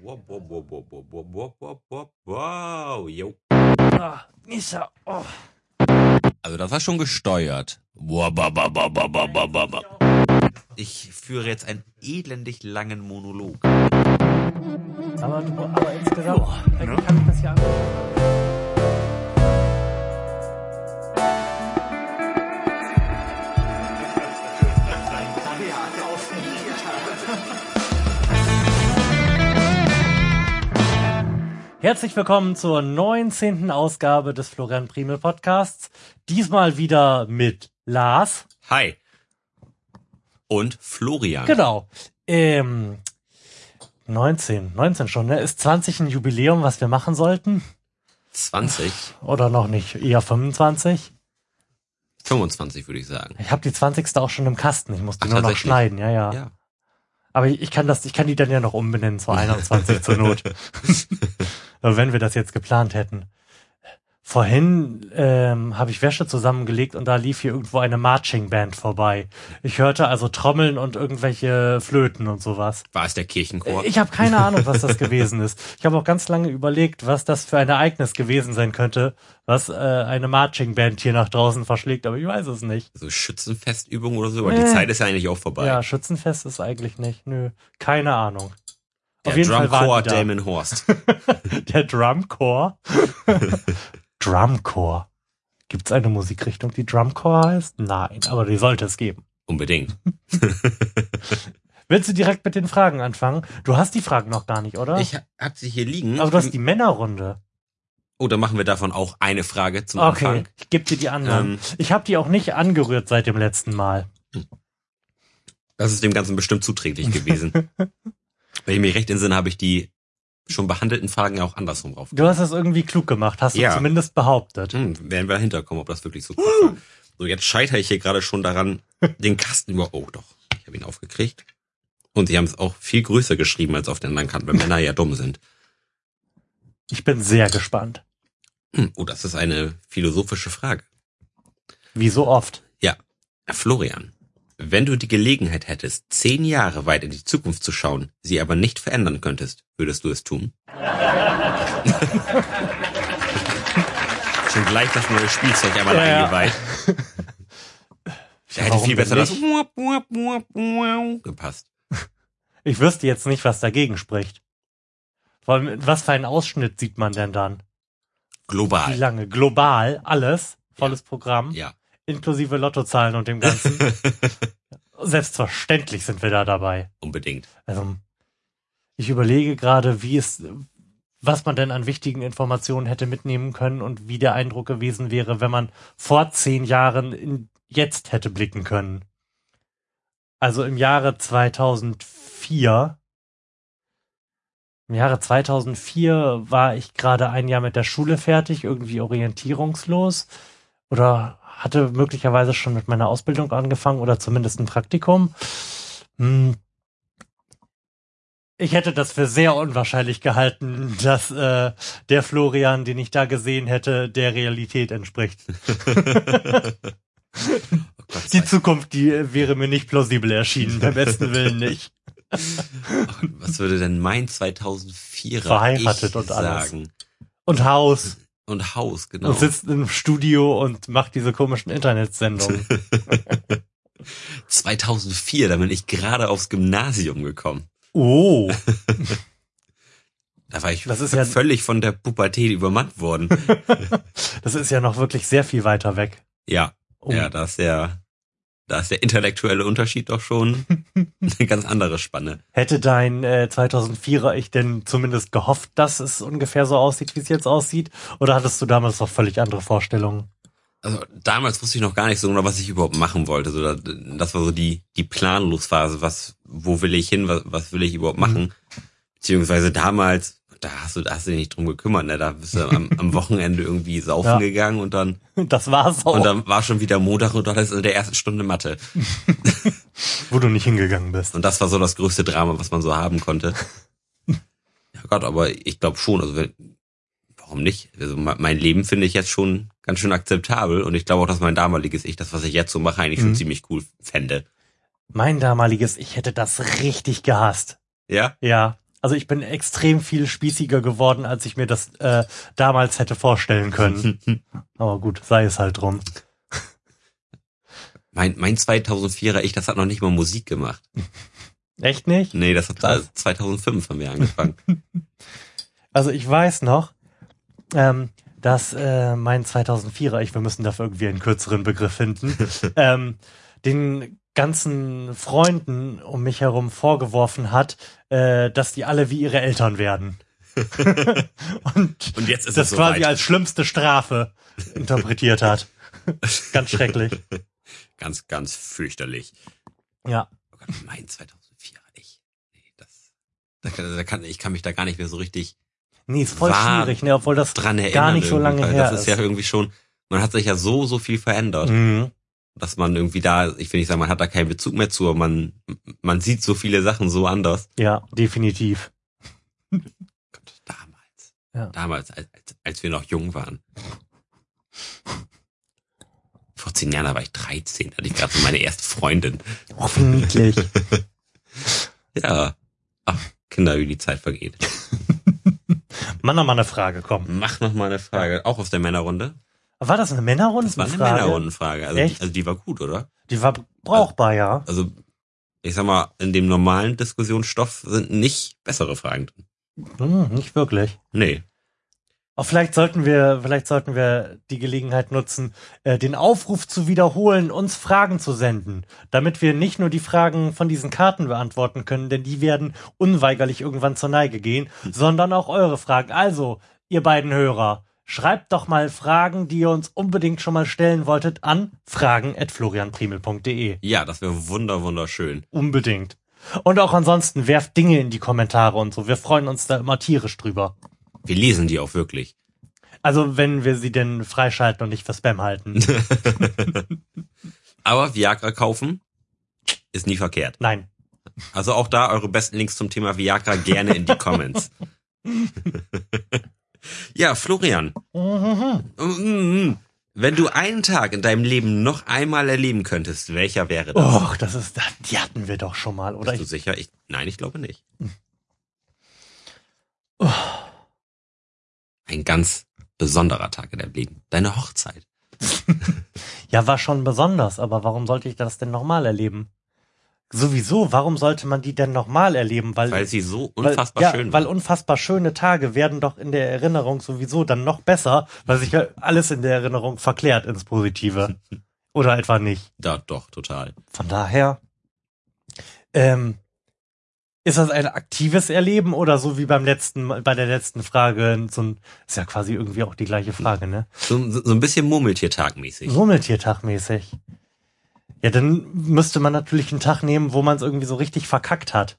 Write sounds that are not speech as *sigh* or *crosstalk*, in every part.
Wow, wow, wow, wow, wow, wow, wow, wow, wow, jo. Ah, Misha, oh. Also das war schon gesteuert. Ich führe jetzt einen elendig langen Monolog. Aber, du, aber insgesamt eigentlich kann ich das ja. Herzlich willkommen zur 19. Ausgabe des Florian Primel Podcasts. Diesmal wieder mit Lars. Hi. Und Florian. Genau. Ähm, 19, 19 schon, ne? Ist 20 ein Jubiläum, was wir machen sollten? 20, Oder noch nicht? Eher 25? 25 würde ich sagen. Ich habe die 20. auch schon im Kasten. Ich muss die Ach, nur noch schneiden, ja, ja. Ja. Aber ich, ich kann das, ich kann die dann ja noch umbenennen zur 21 zur Not. *laughs* Wenn wir das jetzt geplant hätten. Vorhin ähm, habe ich Wäsche zusammengelegt und da lief hier irgendwo eine Marching Band vorbei. Ich hörte also Trommeln und irgendwelche Flöten und sowas. War es der Kirchenchor? Ich habe keine Ahnung, was das *laughs* gewesen ist. Ich habe auch ganz lange überlegt, was das für ein Ereignis gewesen sein könnte, was äh, eine Marching Band hier nach draußen verschlägt, aber ich weiß es nicht. so Schützenfestübung oder so, aber Nee. die Zeit ist ja eigentlich auch vorbei. Ja, Schützenfest ist eigentlich nicht. Nö, keine Ahnung. der da. Damon Horst. *laughs* Der Drumcore. *laughs* Drumcore. Gibt's eine Musikrichtung, die Drumcore heißt? Nein, aber die sollte es geben. Unbedingt. *laughs* Willst du direkt mit den Fragen anfangen? Du hast die Fragen noch gar nicht, oder? Ich ha- hab sie hier liegen. aber du hast die Männerrunde. oh, dann machen wir davon auch eine Frage zum Okay, Anfang. ich gebe dir die anderen. Ähm. ich habe die auch nicht angerührt seit dem letzten Mal. Das ist dem Ganzen bestimmt zuträglich gewesen. *laughs* Wenn ich mich recht entsinne, habe ich die schon behandelten Fragen ja auch andersrum drauf. Du hast es irgendwie klug gemacht, hast du Ja. zumindest behauptet. Hm, werden wir hinterkommen, ob das wirklich so klug war. So, jetzt scheitere ich hier gerade schon daran, *laughs* den Kasten über. Oh, doch. Ich habe ihn aufgekriegt. Und sie haben es auch viel größer geschrieben als auf den anderen Kanten, weil *laughs* Männer ja dumm sind. Ich bin sehr gespannt. Hm, oh, das ist eine philosophische Frage. Wie so oft. Ja, Florian, wenn du die Gelegenheit hättest, zehn Jahre weit in die Zukunft zu schauen, sie aber nicht verändern könntest, würdest du es tun? *laughs* Schon gleich das neue Spielzeug einmal Ja, ja. eingeweiht. Der hätte viel besser das gepasst. Ich wüsste jetzt nicht, was dagegen spricht. Vor allem, was für einen Ausschnitt sieht man denn dann? Wie Global. lange? Global, alles, volles Programm, Ja. Inklusive Lottozahlen und dem Ganzen. *laughs* Selbstverständlich sind wir da dabei. Unbedingt. Also, ich überlege gerade, wie es, was man denn an wichtigen Informationen hätte mitnehmen können und wie der Eindruck gewesen wäre, wenn man vor zehn Jahren in jetzt hätte blicken können. Also im Jahre 2004, im Jahre 2004 war ich gerade ein Jahr mit der Schule fertig, irgendwie orientierungslos oder hatte möglicherweise schon mit meiner Ausbildung angefangen oder zumindest ein Praktikum. Hm. Ich hätte das für sehr unwahrscheinlich gehalten, *laughs* dass äh, der Florian, den ich da gesehen hätte, der Realität entspricht. *laughs* Oh Die Zukunft, die äh, wäre mir nicht plausibel erschienen, beim besten Willen nicht. *laughs* Was würde denn mein 2004er Verheiratet ich und alles. sagen? Und Haus. Und Haus, genau. Und sitzt im Studio und macht diese komischen Internetsendungen. *laughs* 2004, da bin ich gerade aufs Gymnasium gekommen. Oh, Da war ich Das ist ja- völlig von der Pubertät übermannt worden. *laughs* das ist ja noch wirklich sehr viel weiter weg. ja, Oh. ja, da ist der, da ist der intellektuelle Unterschied doch schon *laughs* eine ganz andere Spanne. Hätte dein äh, 2004er ich denn zumindest gehofft, dass es ungefähr so aussieht, wie es jetzt aussieht? Oder hattest du damals noch völlig andere Vorstellungen? Also damals wusste ich noch gar nicht so genau, was ich überhaupt machen wollte. So, da- das war so die, die Planlosphase. Was, wo will ich hin? Was, was will ich überhaupt machen? Beziehungsweise damals, da hast du, da hast du dich nicht drum gekümmert, ne? Da bist du am, am Wochenende irgendwie saufen Ja. gegangen und dann, Das war's auch, und dann war schon wieder Montag und du hattest in der ersten Stunde Mathe. *laughs* wo du nicht hingegangen bist. Und das war so das größte Drama, was man so haben konnte. Ja Gott, aber ich glaube schon, also wenn, warum nicht? Also me- mein Leben finde ich jetzt schon ganz schön akzeptabel und ich glaube auch, dass mein damaliges Ich, das, was ich jetzt so mache, eigentlich schon Mhm. ziemlich cool fände. Mein damaliges Ich hätte das richtig gehasst. Ja? Ja, Also ich bin extrem viel spießiger geworden, als ich mir das äh, damals hätte vorstellen können. *laughs* Aber gut, sei es halt drum. Mein, mein 2004er Ich, das hat noch nicht mal Musik gemacht. Echt nicht? Nee, das hat Das- 2005 haben wir angefangen. *laughs* Also ich weiß noch, ähm, dass äh, mein 2004er, ich, wir müssen dafür irgendwie einen kürzeren Begriff finden, *laughs* ähm, den ganzen Freunden um mich herum vorgeworfen hat, äh, dass die alle wie ihre Eltern werden. *laughs* Und Und jetzt ist das es quasi soweit. als schlimmste Strafe interpretiert hat. *laughs* Ganz schrecklich. Ganz, ganz fürchterlich. Ja. Oh Gott, mein 2004er Ich. Nee, das, da, kann- da kann, ich kann mich da gar nicht mehr so richtig Nee, ist voll schwierig, ne, obwohl das dran erinnern. gar nicht so lange her Das ist ja irgendwie schon, man hat sich ja so, so viel verändert, Mhm. Dass man irgendwie da, ich will nicht sagen, man hat da keinen Bezug mehr zu, aber man, man sieht so viele Sachen so anders. Ja, definitiv. Gott, damals. Ja. Damals, als, als, wir noch jung waren. Vor zehn Jahren da war ich 13, da hatte ich gerade so meine erste Freundin. Niedlich. *laughs* Ja. Ach, Kinder, wie die Zeit vergeht. Mann, noch mal eine Frage, komm. Mach noch mal eine Frage, auch aus der Männerrunde. War das eine Männerrunde? Das war eine Frage? Männerrundenfrage. Also, Echt? also die war gut, oder? Die war brauchbar, ja. Also, ich sag mal, in dem normalen Diskussionsstoff sind nicht bessere Fragen drin. Hm, nicht wirklich. Nee. Aber vielleicht sollten wir, vielleicht sollten wir die Gelegenheit nutzen, äh, den Aufruf zu wiederholen, uns Fragen zu senden, damit wir nicht nur die Fragen von diesen Karten beantworten können, denn die werden unweigerlich irgendwann zur Neige gehen, sondern auch eure Fragen. Also, ihr beiden Hörer, schreibt doch mal Fragen, die ihr uns unbedingt schon mal stellen wolltet, an fragen@florianprimel.de. Ja, das wäre wunder, wunderschön. Unbedingt. Und auch ansonsten werft Dinge in die Kommentare und so. Wir freuen uns da immer tierisch drüber. Wir lesen die auch wirklich. Also wenn wir sie denn freischalten und nicht für Spam halten. *laughs* Aber Viagra kaufen ist nie verkehrt. Nein. Also auch da eure besten Links zum Thema Viagra gerne in die Comments. *laughs* ja, Florian, Mhm. wenn du einen Tag in deinem Leben noch einmal erleben könntest, welcher wäre das? Och, das ist, die hatten wir doch schon mal, oder? Bist du sicher? Ich, nein, ich glaube nicht. Oh. Ein ganz besonderer Tag in deinem Leben. Deine Hochzeit. *laughs* Ja, war schon besonders, aber warum sollte ich das denn nochmal erleben? Sowieso, warum sollte man die denn nochmal erleben? Weil, Weil sie so weil- unfassbar ja, schön Weil war. unfassbar schöne Tage werden doch in der Erinnerung sowieso dann noch besser, weil sich ja alles in der Erinnerung verklärt ins Positive. *laughs* Oder etwa nicht. Ja, doch, total. Von daher, ähm, ist das ein aktives Erleben oder so wie beim letzten, bei der letzten Frage, so ein, ist ja quasi irgendwie auch die gleiche Frage, ne? So, so so ein bisschen Murmeltiertag-mäßig. Murmeltiertag-mäßig. Ja, dann müsste man natürlich einen Tag nehmen, wo man es irgendwie so richtig verkackt hat.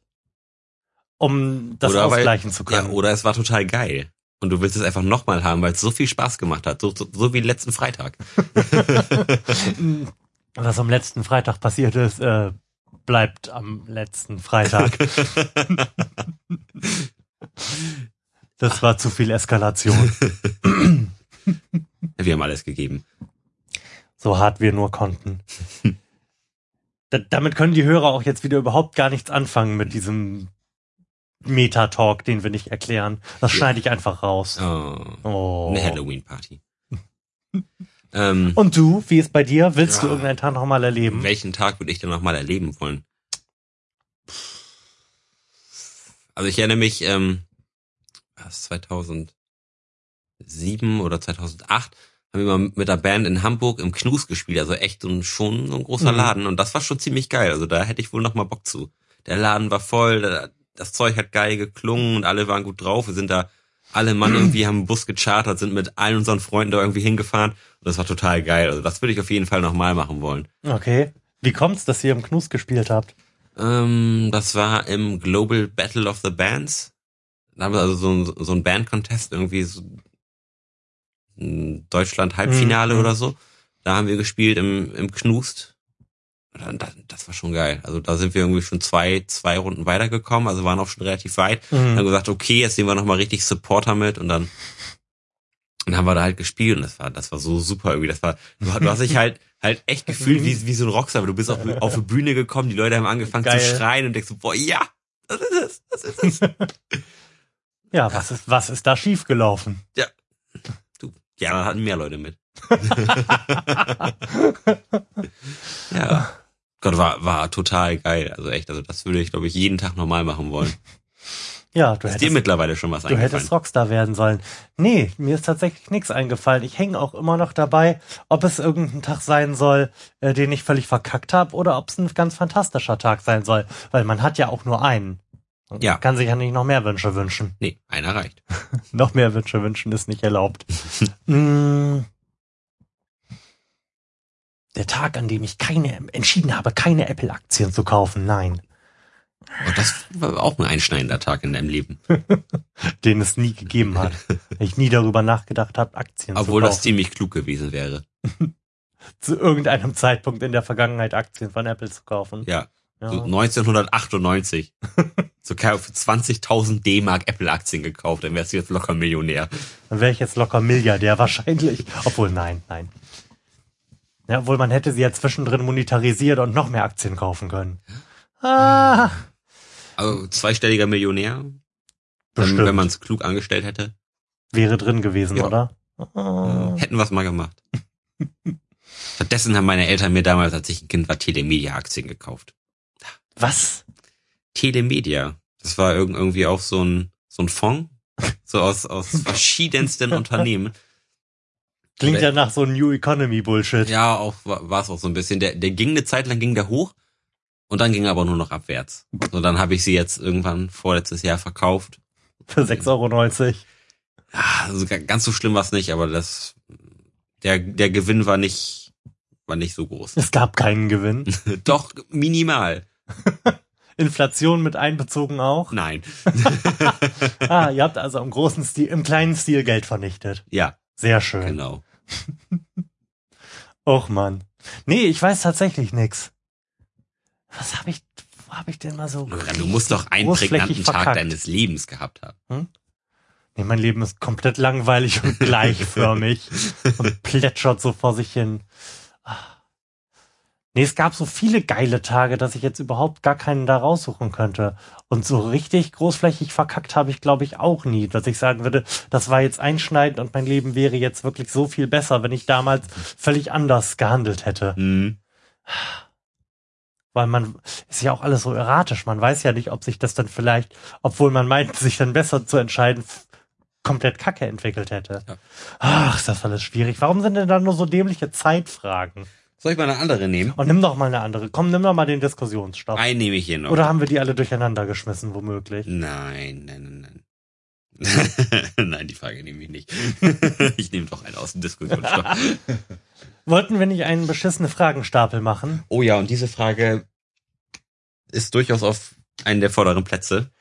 Um das Oder weil- ausgleichen zu Ja, können. oder es war total geil. Und du willst es einfach nochmal haben, weil es so viel Spaß gemacht hat. So, so, so wie letzten Freitag. *laughs* Was am letzten Freitag passiert ist, äh, bleibt am letzten Freitag. *laughs* das war zu viel Eskalation. *laughs* Wir haben alles gegeben. So hart wir nur konnten. Da, damit können die Hörer auch jetzt wieder überhaupt gar nichts anfangen mit diesem Meta-Talk, den wir nicht erklären. Das schneide ich einfach raus. Oh, Oh. eine Halloween-Party. *laughs* ähm, Und du, wie ist bei dir? Willst du Ja. irgendeinen Tag nochmal erleben? welchen Tag würde ich denn nochmal erleben wollen? Also ich erinnere mich, ähm, was, 2007 oder 2008 haben wir mal mit der Band in Hamburg im Knus gespielt, also echt ein, schon so ein großer Mhm. Laden und das war schon ziemlich geil, also da hätte ich wohl noch mal Bock zu. Der Laden war voll, da- das Zeug hat geil geklungen und alle waren gut drauf, wir sind da alle Mann irgendwie haben einen Bus gechartert, sind mit allen unseren Freunden da irgendwie hingefahren und das war total geil, also das würde ich auf jeden Fall noch mal machen wollen. Okay. Wie kommt's, dass ihr im Knus gespielt habt? Ähm, das war im Global Battle of the Bands. Da haben wir also so, ein- so ein Band-Contest, irgendwie so ein Deutschland-Halbfinale Mhm. oder so. Da haben wir gespielt im, im Knust. Das, das war schon geil. Also da sind wir irgendwie schon zwei, zwei Runden weitergekommen, also waren auch schon relativ weit. Mhm. Dann gesagt, okay, jetzt nehmen wir nochmal richtig Supporter mit und dann, dann haben wir da halt gespielt und das war, das war so super irgendwie. Das war, du, du hast dich halt, halt echt gefühlt wie, wie so ein Rockstar, aber du bist auf, auf die Bühne gekommen, die Leute haben angefangen Geil. zu schreien und denkst so, boah, ja, Was ist es? Was ist es? *laughs* Ja, was ist, was ist da schiefgelaufen? du, ja, da hatten mehr Leute mit. *laughs* ja. Gott, war, war total geil. Also echt, also das würde ich, glaube ich, jeden Tag normal machen wollen. Ja, du Ist dir hättest, mittlerweile schon was du eingefallen? hättest Rockstar werden sollen. Nee, mir ist tatsächlich nichts eingefallen. Ich hänge auch immer noch dabei, ob es irgendein Tag sein soll, äh, den ich völlig verkackt habe, oder ob es ein ganz fantastischer Tag sein soll. Weil man hat ja auch nur einen. Und Ja. man Kann sich ja nicht noch mehr Wünsche wünschen. Nee, einer reicht. *laughs* Noch mehr Wünsche wünschen ist nicht erlaubt. *laughs* Mm. Der Tag, an dem ich keine, entschieden habe, keine Apple-Aktien zu kaufen, nein. Und das war auch ein einschneidender Tag in deinem Leben. *laughs* Den es nie gegeben hat. Ich nie darüber nachgedacht habe, Aktien Obwohl zu das kaufen. ziemlich klug gewesen wäre. Zu irgendeinem Zeitpunkt in der Vergangenheit Aktien von Apple zu kaufen. Ja. Ja. So 1998. so für 20.000 D-Mark Apple-Aktien gekauft, dann wärst du jetzt locker Millionär. Dann wäre ich jetzt locker Milliardär wahrscheinlich. Obwohl, nein, nein. Ja, obwohl man hätte sie ja zwischendrin monetarisiert und noch mehr Aktien kaufen können. Ah, Also zweistelliger Millionär, wenn, bestimmt. wenn man es klug angestellt hätte. wäre drin gewesen, Ja. oder? Ah. Hätten wir es mal gemacht. *laughs* Stattdessen haben meine Eltern mir damals, als ich ein Kind war, Telemedia-Aktien gekauft. Was? Telemedia. Das war irg- irgendwie auch so ein, so ein Fonds. So aus, aus *laughs* verschiedensten Unternehmen. Klingt ja nach so New Economy Bullshit. Ja, auch war es auch so ein bisschen. Der, der ging eine Zeit lang ging der hoch und dann ging er aber nur noch abwärts. So, dann habe ich sie jetzt irgendwann vorletztes Jahr verkauft. Für 6,90 Euro. Ja, also ga- ganz so schlimm war es nicht, aber das der der Gewinn war nicht war nicht so groß. Es gab keinen Gewinn. *laughs* Doch minimal. *laughs* Inflation mit einbezogen auch. Nein. *laughs* Ah, ihr habt also im großen Stil, im kleinen Stil Geld vernichtet. Ja, Sehr schön. genau. *laughs* Och man. Nee, ich weiß tatsächlich nix. Was habe ich, wo habe ich denn mal so Loran, du musst doch einen prägnanten Tag verkackt? deines Lebens gehabt haben. Nee, mein Leben ist komplett langweilig und gleichförmig *laughs* und plätschert so vor sich hin. Nee, es gab so viele geile Tage, dass ich jetzt überhaupt gar keinen da raussuchen könnte. Und so richtig großflächig verkackt habe ich, glaube ich, auch nie, dass ich sagen würde, das war jetzt einschneidend und mein Leben wäre jetzt wirklich so viel besser, wenn ich damals völlig anders gehandelt hätte. Hm. Weil man ist ja auch alles so erratisch. Man weiß ja nicht, ob sich das dann vielleicht, obwohl man meint, sich dann besser zu entscheiden, komplett Kacke entwickelt hätte. Ja. Ach, ist das alles schwierig. Warum sind denn da nur so dämliche Zeitfragen? Soll ich mal eine andere nehmen? Und nimm doch mal eine andere. Komm, nimm doch mal den Diskussionsstoff. Einen nehme ich hier noch. Oder haben wir die alle durcheinander geschmissen, womöglich? Nein, nein, nein, nein. *laughs* nein, die Frage nehme ich nicht. *laughs* ich nehme doch einen aus dem Diskussionsstoff. *laughs* Wollten wir nicht einen beschissene Fragenstapel machen? Oh ja, und diese Frage ist durchaus auf einen der vorderen Plätze.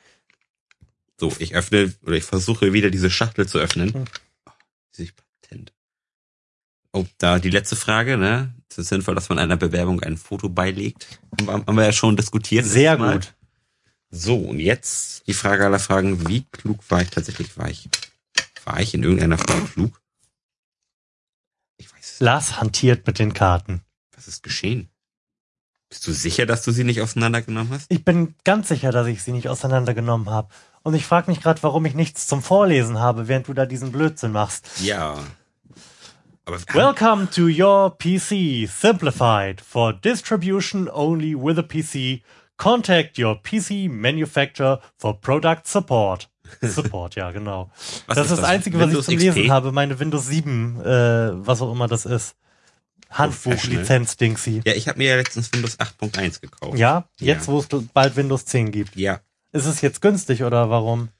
So, ich öffne oder ich versuche wieder diese Schachtel zu öffnen. Hm. Oh, sich patent. Oh, da die letzte Frage, ne? Es ist sinnvoll, dass man einer Bewerbung ein Foto beilegt. Haben wir ja schon diskutiert. Sehr letztes Mal. gut. So, und jetzt die Frage aller Fragen. Wie klug war ich tatsächlich? War ich, war ich in irgendeiner Form klug? Ich weiß es. Lars hantiert mit den Karten. Was ist geschehen? Bist du sicher, dass du sie nicht auseinandergenommen hast? Ich bin ganz sicher, dass ich sie nicht auseinandergenommen habe. Und ich frage mich gerade, warum ich nichts zum Vorlesen habe, während du da diesen Blödsinn machst. Ja. Aber Welcome to your PC Simplified for distribution only with a PC. Contact your PC manufacturer for product support. *laughs* Support, ja, genau. was das ist das Einzige, was ich Windows zum XP? Lesen habe, meine Windows 7, äh, was auch immer das ist. Handbuch, Professional. Lizenz, Dingsy. Ja, ich habe mir ja letztens Windows 8.1 gekauft. Ja, jetzt Ja. wo es bald Windows 10 gibt. Ja. Ist es jetzt günstig oder warum?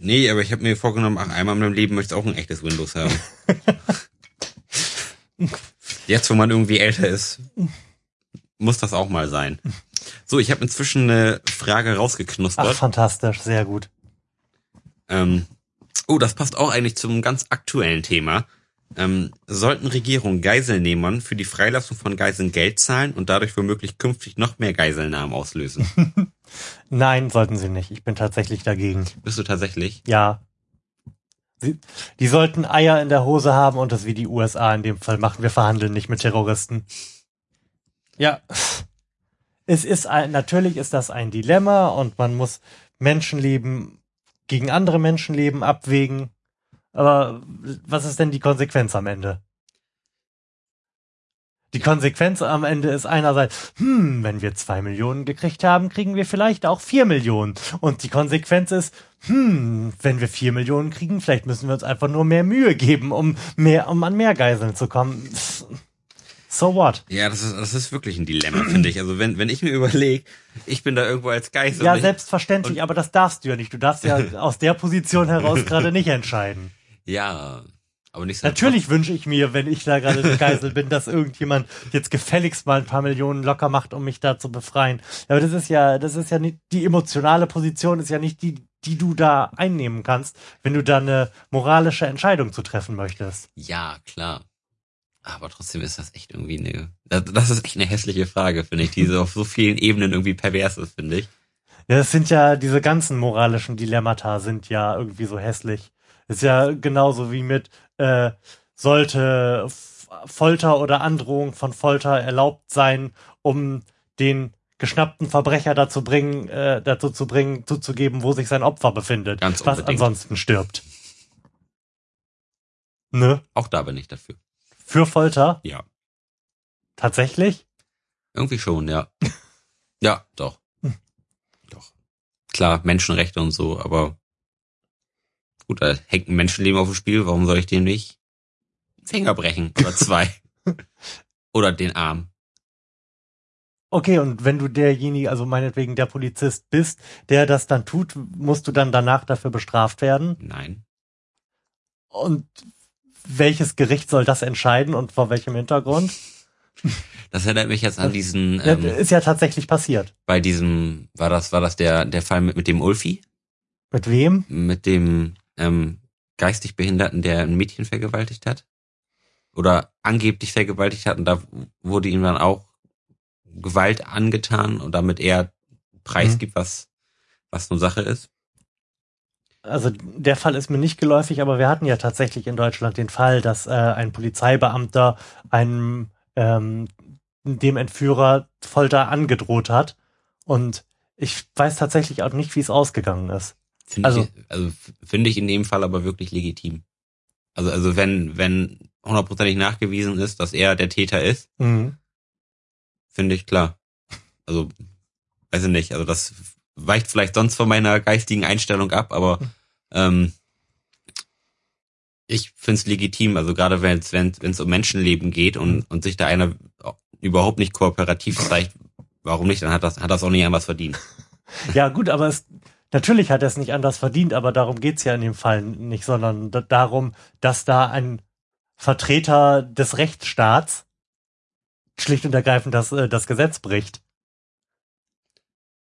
Nee, aber ich habe mir vorgenommen, ach, einmal in meinem Leben möchte ich auch ein echtes Windows haben. *laughs* Jetzt, wo man irgendwie älter ist, muss das auch mal sein. So, ich habe inzwischen eine Frage Ach, rausgeknuspert. fantastisch, sehr gut. Ähm, oh, das passt auch eigentlich zum ganz aktuellen Thema. Ähm, sollten Regierungen Geiselnehmern für die Freilassung von Geiseln Geld zahlen und dadurch womöglich künftig noch mehr Geiselnahmen auslösen? *laughs* Nein, sollten sie nicht. Ich bin tatsächlich dagegen. Bist du tatsächlich? Ja. Die sollten Eier in der Hose haben und das wie die USA in dem Fall machen. Wir verhandeln nicht mit Terroristen. Ja. es ist ein, natürlich ist das ein Dilemma und man muss Menschenleben gegen andere Menschenleben abwägen. Aber was ist denn die Konsequenz am Ende? Die Konsequenz am Ende ist einerseits, hm, wenn wir zwei Millionen gekriegt haben, kriegen wir vielleicht auch vier Millionen. Und die Konsequenz ist, hm, wenn wir vier Millionen kriegen, vielleicht müssen wir uns einfach nur mehr Mühe geben, um mehr, um an mehr Geiseln zu kommen. So what? Ja, das ist, das ist wirklich ein Dilemma, finde ich. Also wenn, wenn ich mir überlege, ich bin da irgendwo als Geist. Ja, selbstverständlich, aber das darfst du ja nicht. Du darfst ja *laughs* aus der Position heraus gerade nicht entscheiden. Ja, aber nicht so. Natürlich wünsche ich mir, wenn ich da gerade Geisel bin, dass irgendjemand jetzt gefälligst mal ein paar Millionen locker macht, um mich da zu befreien. Aber das ist ja, das ist ja nicht, die emotionale Position ist ja nicht die, die du da einnehmen kannst, wenn du da eine moralische Entscheidung zu treffen möchtest. Ja, klar. Aber trotzdem ist das echt irgendwie eine, das ist echt eine hässliche Frage, finde ich, die so auf so vielen Ebenen irgendwie pervers ist, finde ich. Ja, das sind ja, diese ganzen moralischen Dilemmata sind ja irgendwie so hässlich. Ist ja genauso wie mit, äh, sollte Folter oder Androhung von Folter erlaubt sein, um den geschnappten Verbrecher dazu bringen, äh, dazu zu bringen, zuzugeben, wo sich sein Opfer befindet, Ganz was unbedingt. ansonsten stirbt. Ne? Auch da bin ich dafür. Für Folter? Ja. Tatsächlich? Irgendwie schon, ja. *laughs* ja, doch. Doch. Klar, Menschenrechte und so, aber gut, da hängt ein Menschenleben auf dem Spiel, warum soll ich dem nicht Finger brechen oder zwei? *laughs* oder den Arm. Okay, und wenn du derjenige, also meinetwegen der Polizist bist, der das dann tut, musst du dann danach dafür bestraft werden? Nein. Und welches Gericht soll das entscheiden und vor welchem Hintergrund? *laughs* Das erinnert mich jetzt an diesen, Ja, ähm, ist ja tatsächlich passiert. bei diesem, war das, war das der, der Fall mit, mit dem Ulfi? Mit wem? Mit dem ähm, geistig Behinderten, der ein Mädchen vergewaltigt hat? Oder angeblich vergewaltigt hat und da wurde ihm dann auch Gewalt angetan und damit er preisgibt, was, was nur Sache ist. Also der Fall ist mir nicht geläufig, aber wir hatten ja tatsächlich in Deutschland den Fall, dass äh, ein Polizeibeamter einem ähm, dem Entführer Folter angedroht hat. Und ich weiß tatsächlich auch nicht, wie es ausgegangen ist. Finde Also- ich, also finde ich in dem Fall aber wirklich legitim. Also, also wenn, wenn hundertprozentig nachgewiesen ist, dass er der Täter ist, Mhm. Finde ich klar. Also, weiß ich nicht, also das weicht vielleicht sonst von meiner geistigen Einstellung ab, aber ähm, ich finde es legitim, also gerade wenn es wenn es um Menschenleben geht und, und sich da einer überhaupt nicht kooperativ zeigt, warum nicht, dann hat das, hat das auch nicht anders verdient. *laughs* Ja, gut, aber es, natürlich hat er es nicht anders verdient, aber darum geht's ja in dem Fall nicht, sondern da, darum, dass da ein Vertreter des Rechtsstaats schlicht und ergreifend das, äh, das Gesetz bricht.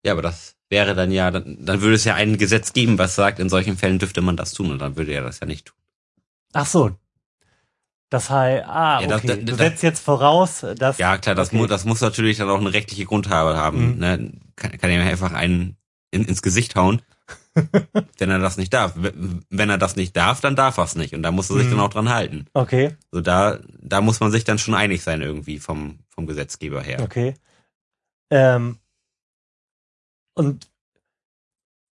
Ja, aber das wäre dann ja, dann, dann würde es ja ein Gesetz geben, was sagt, in solchen Fällen dürfte man das tun und dann würde er das ja nicht tun. Ach so. Das heißt, ah, Ja, okay. das- du das- setzt jetzt voraus, dass. Ja, klar, das, okay. mu das muss natürlich dann auch eine rechtliche Grundhabe haben. Mhm. Ne? Kann, kann ihm einfach einen in, ins Gesicht hauen, *laughs* wenn er das nicht darf. Wenn er das nicht darf, dann darf er es nicht und da muss er sich Mhm. dann auch dran halten. Okay, So da, da muss man sich dann schon einig sein irgendwie vom vom Gesetzgeber her. okay. Ähm, und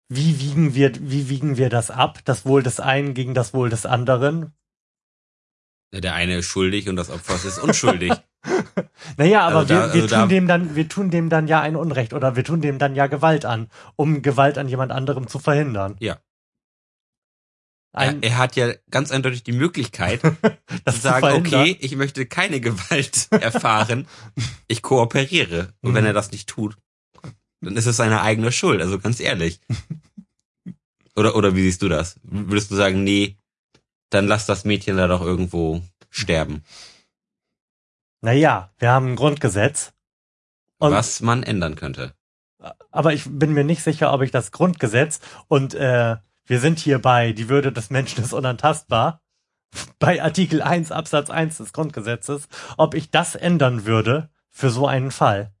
wie wiegen wir, wie wiegen wir das ab? Das Wohl des einen gegen das Wohl des anderen? Der eine ist schuldig und das Opfer ist unschuldig. *laughs* *laughs* Naja, aber Also da- wir, wir also tun dem dann, wir tun dem dann ja ein Unrecht oder wir tun dem dann ja Gewalt an, um Gewalt an jemand anderem zu verhindern. Ja. er, Ein, er hat ja ganz eindeutig die Möglichkeit *laughs* zu sagen, okay, ich möchte keine Gewalt *laughs* erfahren, ich kooperiere. Und wenn Mhm. er das nicht tut, dann ist es seine eigene Schuld, also ganz ehrlich. Oder, oder wie siehst du das? Würdest du sagen, nee, dann lass das Mädchen da doch irgendwo sterben. Naja, wir haben ein Grundgesetz. Und- was man ändern könnte. aber ich bin mir nicht sicher, ob ich das Grundgesetz und äh, wir sind hier bei die Würde des Menschen ist unantastbar, *laughs* bei Artikel 1 Absatz 1 des Grundgesetzes, ob ich das ändern würde für so einen Fall.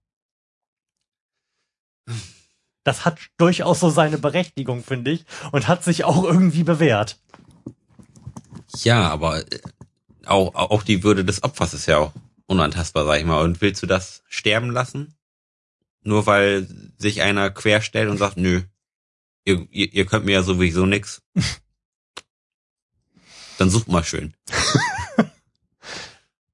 Das hat durchaus so seine Berechtigung, finde ich, und hat sich auch irgendwie bewährt. Ja, aber äh, auch, auch die Würde des Opfers ist ja auch unantastbar, sag ich mal. Und willst du das sterben lassen? nur weil sich einer querstellt und sagt, nö, ihr, ihr, ihr könnt mir ja sowieso nix. *laughs* Dann sucht mal schön.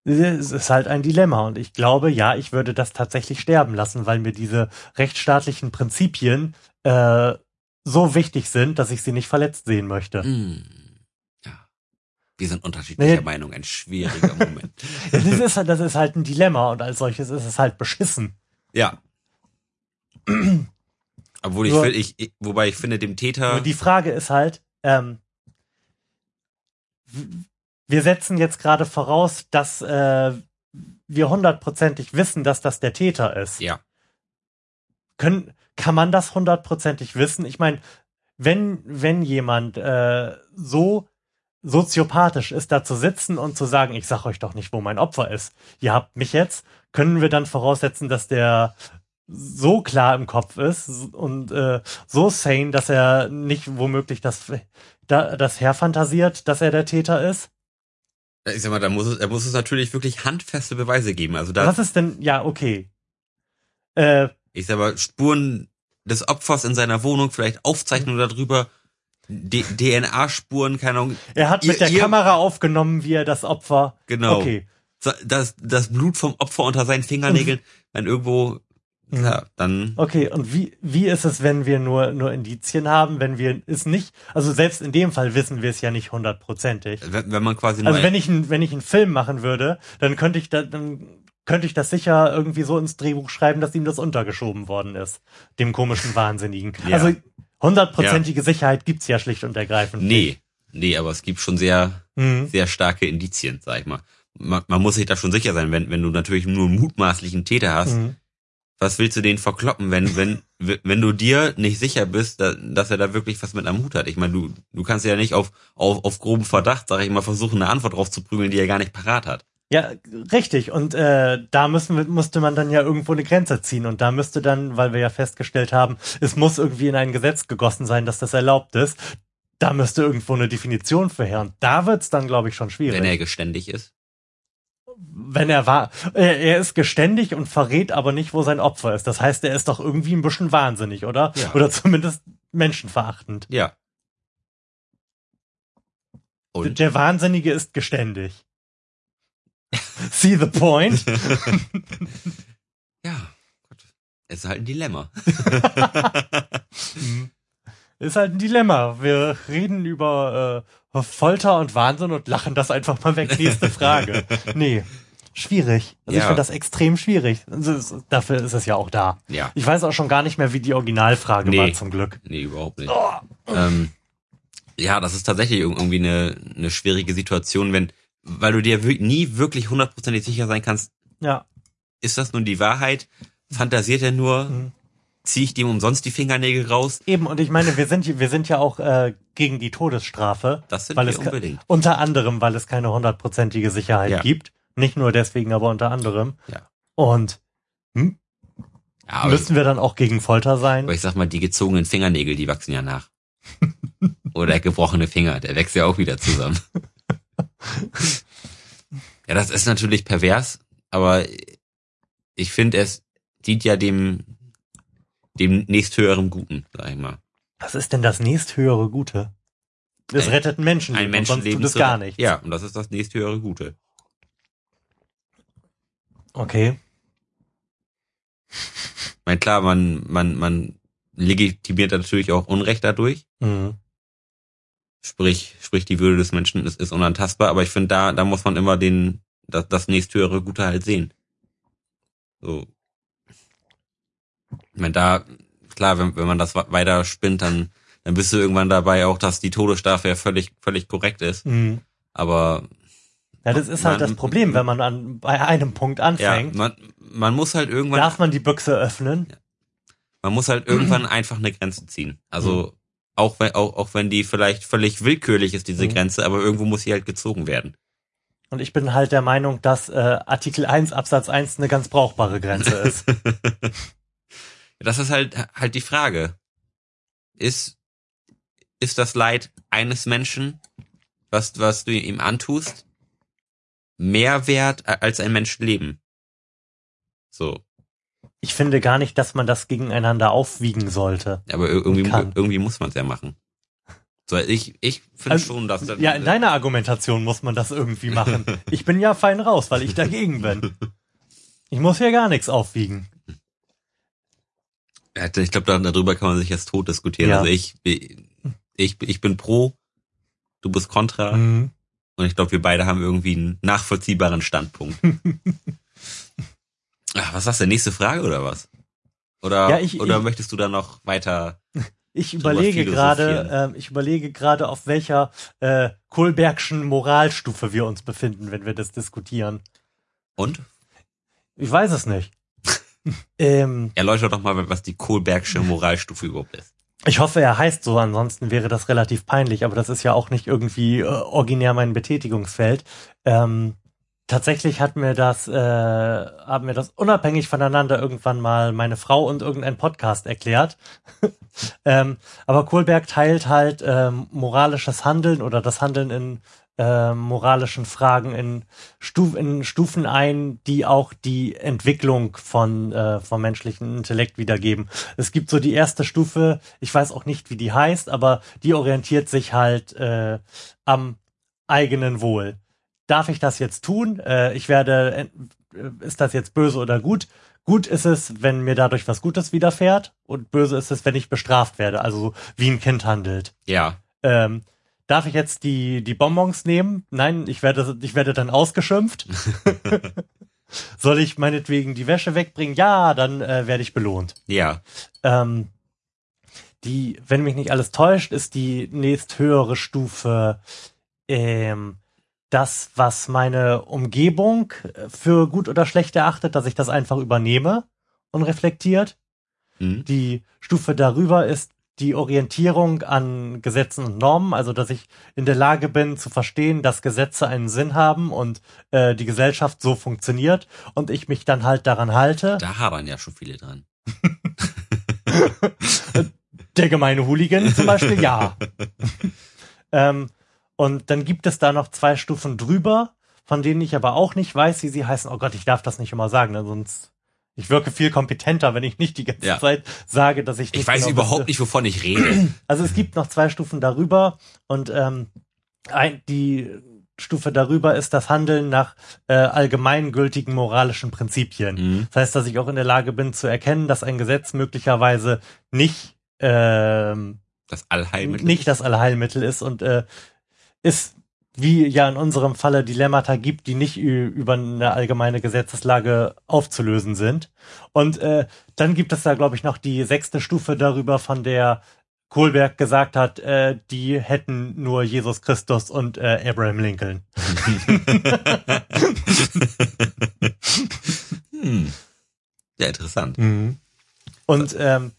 Es ist halt ein Dilemma und ich glaube, ja, ich würde das tatsächlich sterben lassen, weil mir diese rechtsstaatlichen Prinzipien äh, so wichtig sind, dass ich sie nicht verletzt sehen möchte. Mm. Wir sind unterschiedlicher Nee. Meinung, ein schwieriger Moment. *laughs* Das ist, das ist halt ein Dilemma und als solches ist es halt beschissen. Ja. *clears throat* Obwohl ich, Nur- ich, ich, wobei ich finde, dem Täter, die Frage ist halt, ähm, wir setzen jetzt gerade voraus, dass äh, wir hundertprozentig wissen, dass das der Täter ist. ja, Können, kann man das hundertprozentig wissen? Ich meine, wenn, wenn jemand äh, so soziopathisch ist, da zu sitzen und zu sagen, ich sag euch doch nicht, wo mein Opfer ist. Ihr habt mich jetzt, können wir dann voraussetzen, dass der so klar im Kopf ist und äh, so sane, dass er nicht womöglich das, da, das herfantasiert, dass er der Täter ist? ich sag mal, da muss es, da muss es natürlich wirklich handfeste Beweise geben. Also da, Was ist denn, ja, okay. Äh, ich sag mal, Spuren des Opfers in seiner Wohnung, vielleicht Aufzeichnungen darüber, DNA-Spuren, keine Ahnung, er hat mit Ihr- der ihr- Kamera aufgenommen, wie er das Opfer. genau. Okay. Das, das Blut vom Opfer unter seinen Fingernägeln, wenn irgendwo, Mhm. ja, dann, Okay, und wie, wie ist es, wenn wir nur, nur Indizien haben, wenn wir es nicht, also selbst in dem Fall wissen wir es ja nicht hundertprozentig. wenn, wenn man quasi nur Also wenn ich, ein, wenn ich einen Film machen würde, dann könnte ich da, dann könnte ich das sicher irgendwie so ins Drehbuch schreiben, dass ihm das untergeschoben worden ist. Dem komischen Wahnsinnigen. Ja. Also hundertprozentige Sicherheit gibt's ja schlicht und ergreifend. nee, nee, aber es gibt schon sehr, Mhm. sehr starke Indizien, sag ich mal. Man, man muss sich da schon sicher sein, wenn, wenn du natürlich nur einen mutmaßlichen Täter hast, Mhm. was willst du den verkloppen, wenn, wenn, wenn du dir nicht sicher bist, da, dass er da wirklich was mit am Hut hat? Ich meine, du, du kannst ja nicht auf, auf, auf groben Verdacht, sag ich mal, versuchen, eine Antwort drauf zu prügeln, die er gar nicht parat hat. Ja, richtig. Und äh, da müssen wir, musste man dann ja irgendwo eine Grenze ziehen. Und da müsste dann, weil wir ja festgestellt haben, es muss irgendwie in ein Gesetz gegossen sein, dass das erlaubt ist. Da müsste irgendwo eine Definition für her. Und da wird's dann, glaube ich, schon schwierig. Wenn er geständig ist. wenn er war, er, er ist geständig und verrät aber nicht, wo sein Opfer ist. Das heißt, er ist doch irgendwie ein bisschen wahnsinnig, oder? Ja. Oder zumindest menschenverachtend. Ja. Und? Der Wahnsinnige ist geständig. *laughs* See the point? *laughs* Ja. Gott. Es ist halt ein Dilemma. *laughs* ist halt ein Dilemma. Wir reden über äh, Folter und Wahnsinn und lachen das einfach mal weg. Nächste Frage. Nee. Schwierig. Also ich Ja. finde das extrem schwierig. Also dafür ist es ja auch da. Ja. Ich weiß auch schon gar nicht mehr, wie die Originalfrage Nee. war, zum Glück. Nee, überhaupt nicht. Oh. Ähm, ja, das ist tatsächlich irg- irgendwie eine, eine schwierige Situation, wenn, weil du dir nie wirklich hundertprozentig sicher sein kannst, Ja. ist das nun die Wahrheit? Fantasiert er nur? Mhm. Ziehe ich dem umsonst die Fingernägel raus? Eben, und ich meine, wir sind, wir sind ja auch äh, gegen die Todesstrafe. Das sind weil wir es unbedingt. Unter anderem, weil es keine hundertprozentige Sicherheit Ja. gibt. Nicht nur deswegen, aber unter anderem. Ja. Und hm, Ja, müssen wir dann auch gegen Folter sein? aber ich sag mal, die gezogenen Fingernägel, die wachsen ja nach. *laughs* Oder gebrochene Finger, der wächst ja auch wieder zusammen. *laughs* *laughs* ja, das ist natürlich pervers, aber ich finde, es dient ja dem, dem nächsthöheren Guten, sag ich mal. Was ist denn das nächsthöhere Gute? Es Ein- rettet ein Menschenleben. Ein und sonst Menschenleben tut es gar nichts. Ja, und das ist das nächsthöhere Gute. Okay. Ich meine, klar, man, man, man legitimiert natürlich auch Unrecht dadurch. Mhm. Sprich, sprich, die Würde des Menschen ist, ist unantastbar, aber ich finde, da, da muss man immer den, das, das nächsthöhere Gute halt sehen. So. Ich meine, da, klar, wenn, wenn man das weiter spinnt, dann, dann bist du irgendwann dabei auch, dass die Todesstrafe ja völlig, völlig korrekt ist. Mhm. Aber Ja, das ist halt Man- das Problem, wenn man an, bei einem Punkt ja, anfängt. man, man muss halt irgendwann, darf man die Büchse öffnen? man muss halt irgendwann einfach eine Grenze ziehen. Also, auch wenn, auch, auch wenn die vielleicht völlig willkürlich ist, diese Mhm. Grenze, aber irgendwo muss sie halt gezogen werden. Und ich bin halt der Meinung, dass äh, Artikel 1 Absatz 1 eine ganz brauchbare Grenze ist. *laughs* Das ist halt, halt die Frage. Ist, ist das Leid eines Menschen, was, was du ihm antust, mehr wert als ein Menschenleben? So. Ich finde gar nicht, dass man das gegeneinander aufwiegen sollte. Aber ir- irgendwie, irgendwie muss man es ja machen. So, ich, ich finde Also, schon, dass Ja, in deiner Argumentation muss man das irgendwie machen. *laughs* Ich bin ja fein raus, weil ich dagegen bin. Ich muss ja gar nichts aufwiegen. Ich glaube, darüber kann man sich erst tot diskutieren. Ja. Also ich, ich, ich bin pro, du bist kontra. Mhm. Und ich glaube, wir beide haben irgendwie einen nachvollziehbaren Standpunkt. *laughs* Ach, was sagst du? Nächste Frage oder was? Oder, Ja, ich- oder ich- möchtest du da noch weiter? *laughs* Ich überlege gerade, ähm, ich überlege gerade, auf welcher äh, Kohlbergschen Moralstufe wir uns befinden, wenn wir das diskutieren. Und? Ich weiß es nicht. *laughs* ähm, Erläuter doch mal, was die Kohlbergsche Moralstufe überhaupt ist. ich hoffe, er heißt so, ansonsten wäre das relativ peinlich, aber das ist ja auch nicht irgendwie äh, originär mein Betätigungsfeld. Ähm, tatsächlich hat mir das, äh, haben mir das unabhängig voneinander irgendwann mal meine Frau und irgendein Podcast erklärt. *laughs* ähm, aber Kohlberg teilt halt ähm, moralisches Handeln oder das Handeln in ähm, moralischen Fragen in, Stuf in Stufen ein, die auch die Entwicklung von äh, vom menschlichen Intellekt wiedergeben. Es gibt so die erste Stufe, ich weiß auch nicht, wie die heißt, aber die orientiert sich halt äh, am eigenen Wohl. Darf ich das jetzt tun? Äh, ich werde, äh, ist das jetzt böse oder gut? Gut ist es, wenn mir dadurch was Gutes widerfährt und böse ist es, wenn ich bestraft werde, also so wie ein Kind handelt. Ja. Ähm, darf ich jetzt die, die Bonbons nehmen? Nein, ich werde, ich werde dann ausgeschimpft. *laughs* Soll ich meinetwegen die Wäsche wegbringen? Ja, dann äh, werde ich belohnt. Ja. Ähm, die, wenn mich nicht alles täuscht, ist die nächsthöhere Stufe ähm, das, was meine Umgebung äh, für gut oder schlecht erachtet, dass ich das einfach übernehme und reflektiert. Hm? Die Stufe darüber ist die Orientierung an Gesetzen und Normen, also dass ich in der Lage bin zu verstehen, dass Gesetze einen Sinn haben und äh, die Gesellschaft so funktioniert und ich mich dann halt daran halte. Da habern ja schon viele dran. *laughs* Der gemeine Hooligan zum Beispiel, ja. *laughs* ähm, und dann gibt es da noch zwei Stufen drüber, von denen ich aber auch nicht weiß, wie sie heißen. Oh Gott, ich darf das nicht immer sagen, ne? sonst ich wirke viel kompetenter, wenn ich nicht die ganze Ja. Zeit sage, dass ich nicht Ich weiß genau überhaupt wüsste. nicht, wovon ich rede. *clears throat* Also es gibt noch zwei Stufen darüber und ähm, ein, die Stufe darüber ist das Handeln nach äh, allgemeingültigen moralischen Prinzipien. Hm? Das heißt, dass ich auch in der Lage bin zu erkennen, dass ein Gesetz möglicherweise nicht ähm, Das Allheilmittel. nicht das Allheilmittel ist und äh, ist wie ja in unserem Falle Dilemmata gibt, die nicht über eine allgemeine Gesetzeslage aufzulösen sind. Und äh, dann gibt es da, glaube ich, noch die sechste Stufe darüber, von der Kohlberg gesagt hat, äh, die hätten nur Jesus Christus und äh, Abraham Lincoln. *laughs* hm. Ja, interessant. Und ähm,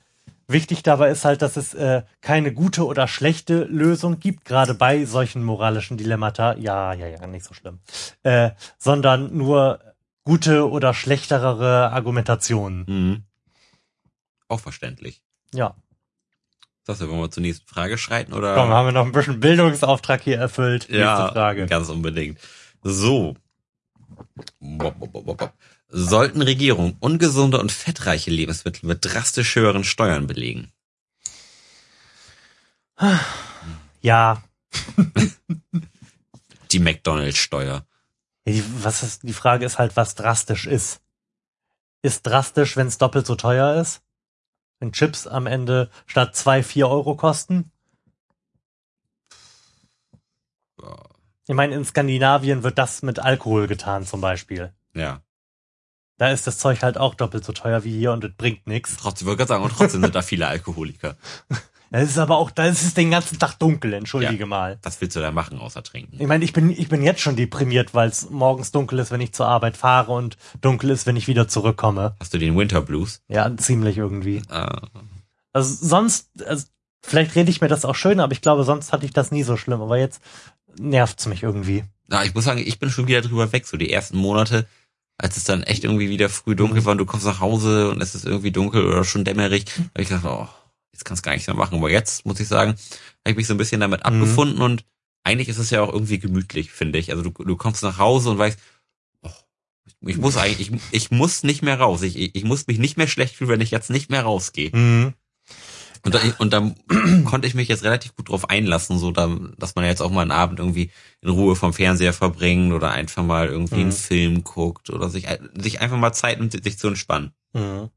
wichtig dabei ist halt, dass es äh, keine gute oder schlechte Lösung gibt, gerade bei solchen moralischen Dilemmata. Ja, ja, ja, nicht so schlimm. Äh, sondern nur gute oder schlechtere Argumentationen. Hm. Auch verständlich. Ja. Das wollen wir zur nächsten Frage schreiten oder? Komm, haben wir noch ein bisschen Bildungsauftrag hier erfüllt. ja, Nächste Frage. ganz unbedingt. So. Bop, bop, bop, bop. Sollten Regierungen ungesunde und fettreiche Lebensmittel mit drastisch höheren Steuern belegen? Ja. *laughs* Die McDonalds-Steuer. Die, was ist, die Frage ist halt, was drastisch ist. Ist drastisch, wenn es doppelt so teuer ist? Wenn Chips am Ende statt zwei, vier Euro kosten? Ich meine, in Skandinavien wird das mit Alkohol getan zum Beispiel. Ja. Da ist das Zeug halt auch doppelt so teuer wie hier und es bringt nichts. Trotzdem, würde ich sagen, und trotzdem sind da viele Alkoholiker. *laughs* Da ist es aber auch, da ist es den ganzen Tag dunkel, entschuldige mal. Was willst du da machen, außer trinken? Ich meine, ich bin, ich bin jetzt schon deprimiert, weil es morgens dunkel ist, wenn ich zur Arbeit fahre und dunkel ist, wenn ich wieder zurückkomme. Hast du den Winter Blues? Ja, ziemlich irgendwie. Ah, Also sonst, also vielleicht rede ich mir das auch schön, aber ich glaube, sonst hatte ich das nie so schlimm. Aber jetzt nervt's mich irgendwie. Na, ich muss sagen, ich bin schon wieder drüber weg. So die ersten Monate, als es dann echt irgendwie wieder früh dunkel Mhm. war und du kommst nach Hause und es ist irgendwie dunkel oder schon dämmerig, habe ich gedacht, oh, jetzt kannst du gar nichts mehr machen. Aber jetzt, muss ich sagen, habe ich mich so ein bisschen damit Mhm. abgefunden und eigentlich ist es ja auch irgendwie gemütlich, finde ich. Also du, du kommst nach Hause und weißt, oh, Ich muss eigentlich, ich, ich muss nicht mehr raus. Ich, ich, ich muss mich nicht mehr schlecht fühlen, wenn ich jetzt nicht mehr rausgehe. Mhm. Und, da, und dann *clears throat* konnte ich mich jetzt relativ gut drauf einlassen, so da, dass man jetzt auch mal einen Abend irgendwie in Ruhe vom Fernseher verbringt oder einfach mal irgendwie Mhm. einen Film guckt oder sich, sich einfach mal Zeit nimmt, sich zu entspannen. Mhm.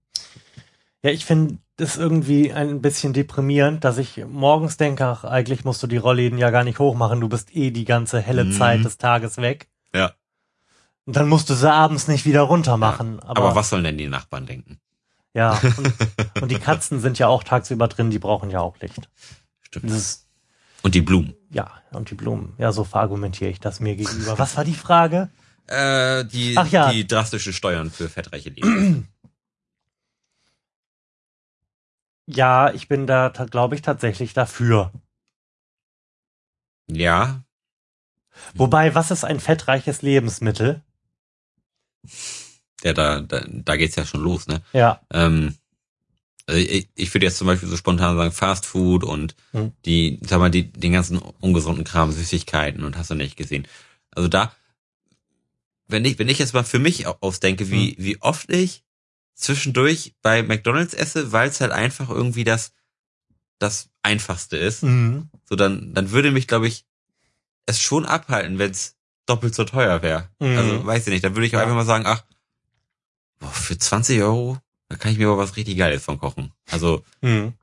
Ja, ich finde es irgendwie ein bisschen deprimierend, dass ich morgens denke, ach, eigentlich musst du die Rollläden ja gar nicht hochmachen, du bist eh die ganze helle Mhm. Zeit des Tages weg. Ja. Und dann musst du sie abends nicht wieder runter machen. Aber, Aber, was sollen denn die Nachbarn denken? Ja, *laughs* und, und die Katzen sind ja auch tagsüber drin, die brauchen ja auch Licht. Stimmt. Das ist, Und die Blumen. ja, und die Blumen. Ja, so verargumentiere ich das mir gegenüber. Was war die Frage? Äh, die, Ach ja. die drastische Steuern für fettreiche Lebensmittel. *clears throat* Ja, ich bin da, glaube ich, tatsächlich dafür. ja, Wobei, was ist ein fettreiches Lebensmittel? Ja, da, da, da geht's ja schon los, ne? Ja. Ähm, also ich, ich würde jetzt zum Beispiel so spontan sagen Fast Food und Hm. die, sag mal, die, den ganzen ungesunden Kram, Süßigkeiten und hast du nicht gesehen. Also da, wenn ich, wenn ich jetzt mal für mich au- ausdenke, wie, Hm. wie oft ich zwischendurch bei McDonalds esse, weil es halt einfach irgendwie das, das Einfachste ist, Mhm. so dann, dann würde mich, glaube ich, es schon abhalten, wenn es doppelt so teuer wäre. Mhm. Also weiß ich nicht, dann würde ich auch Ja. einfach mal sagen, ach, boah, für 20 Euro, da kann ich mir aber was richtig Geiles von kochen. Also Mhm.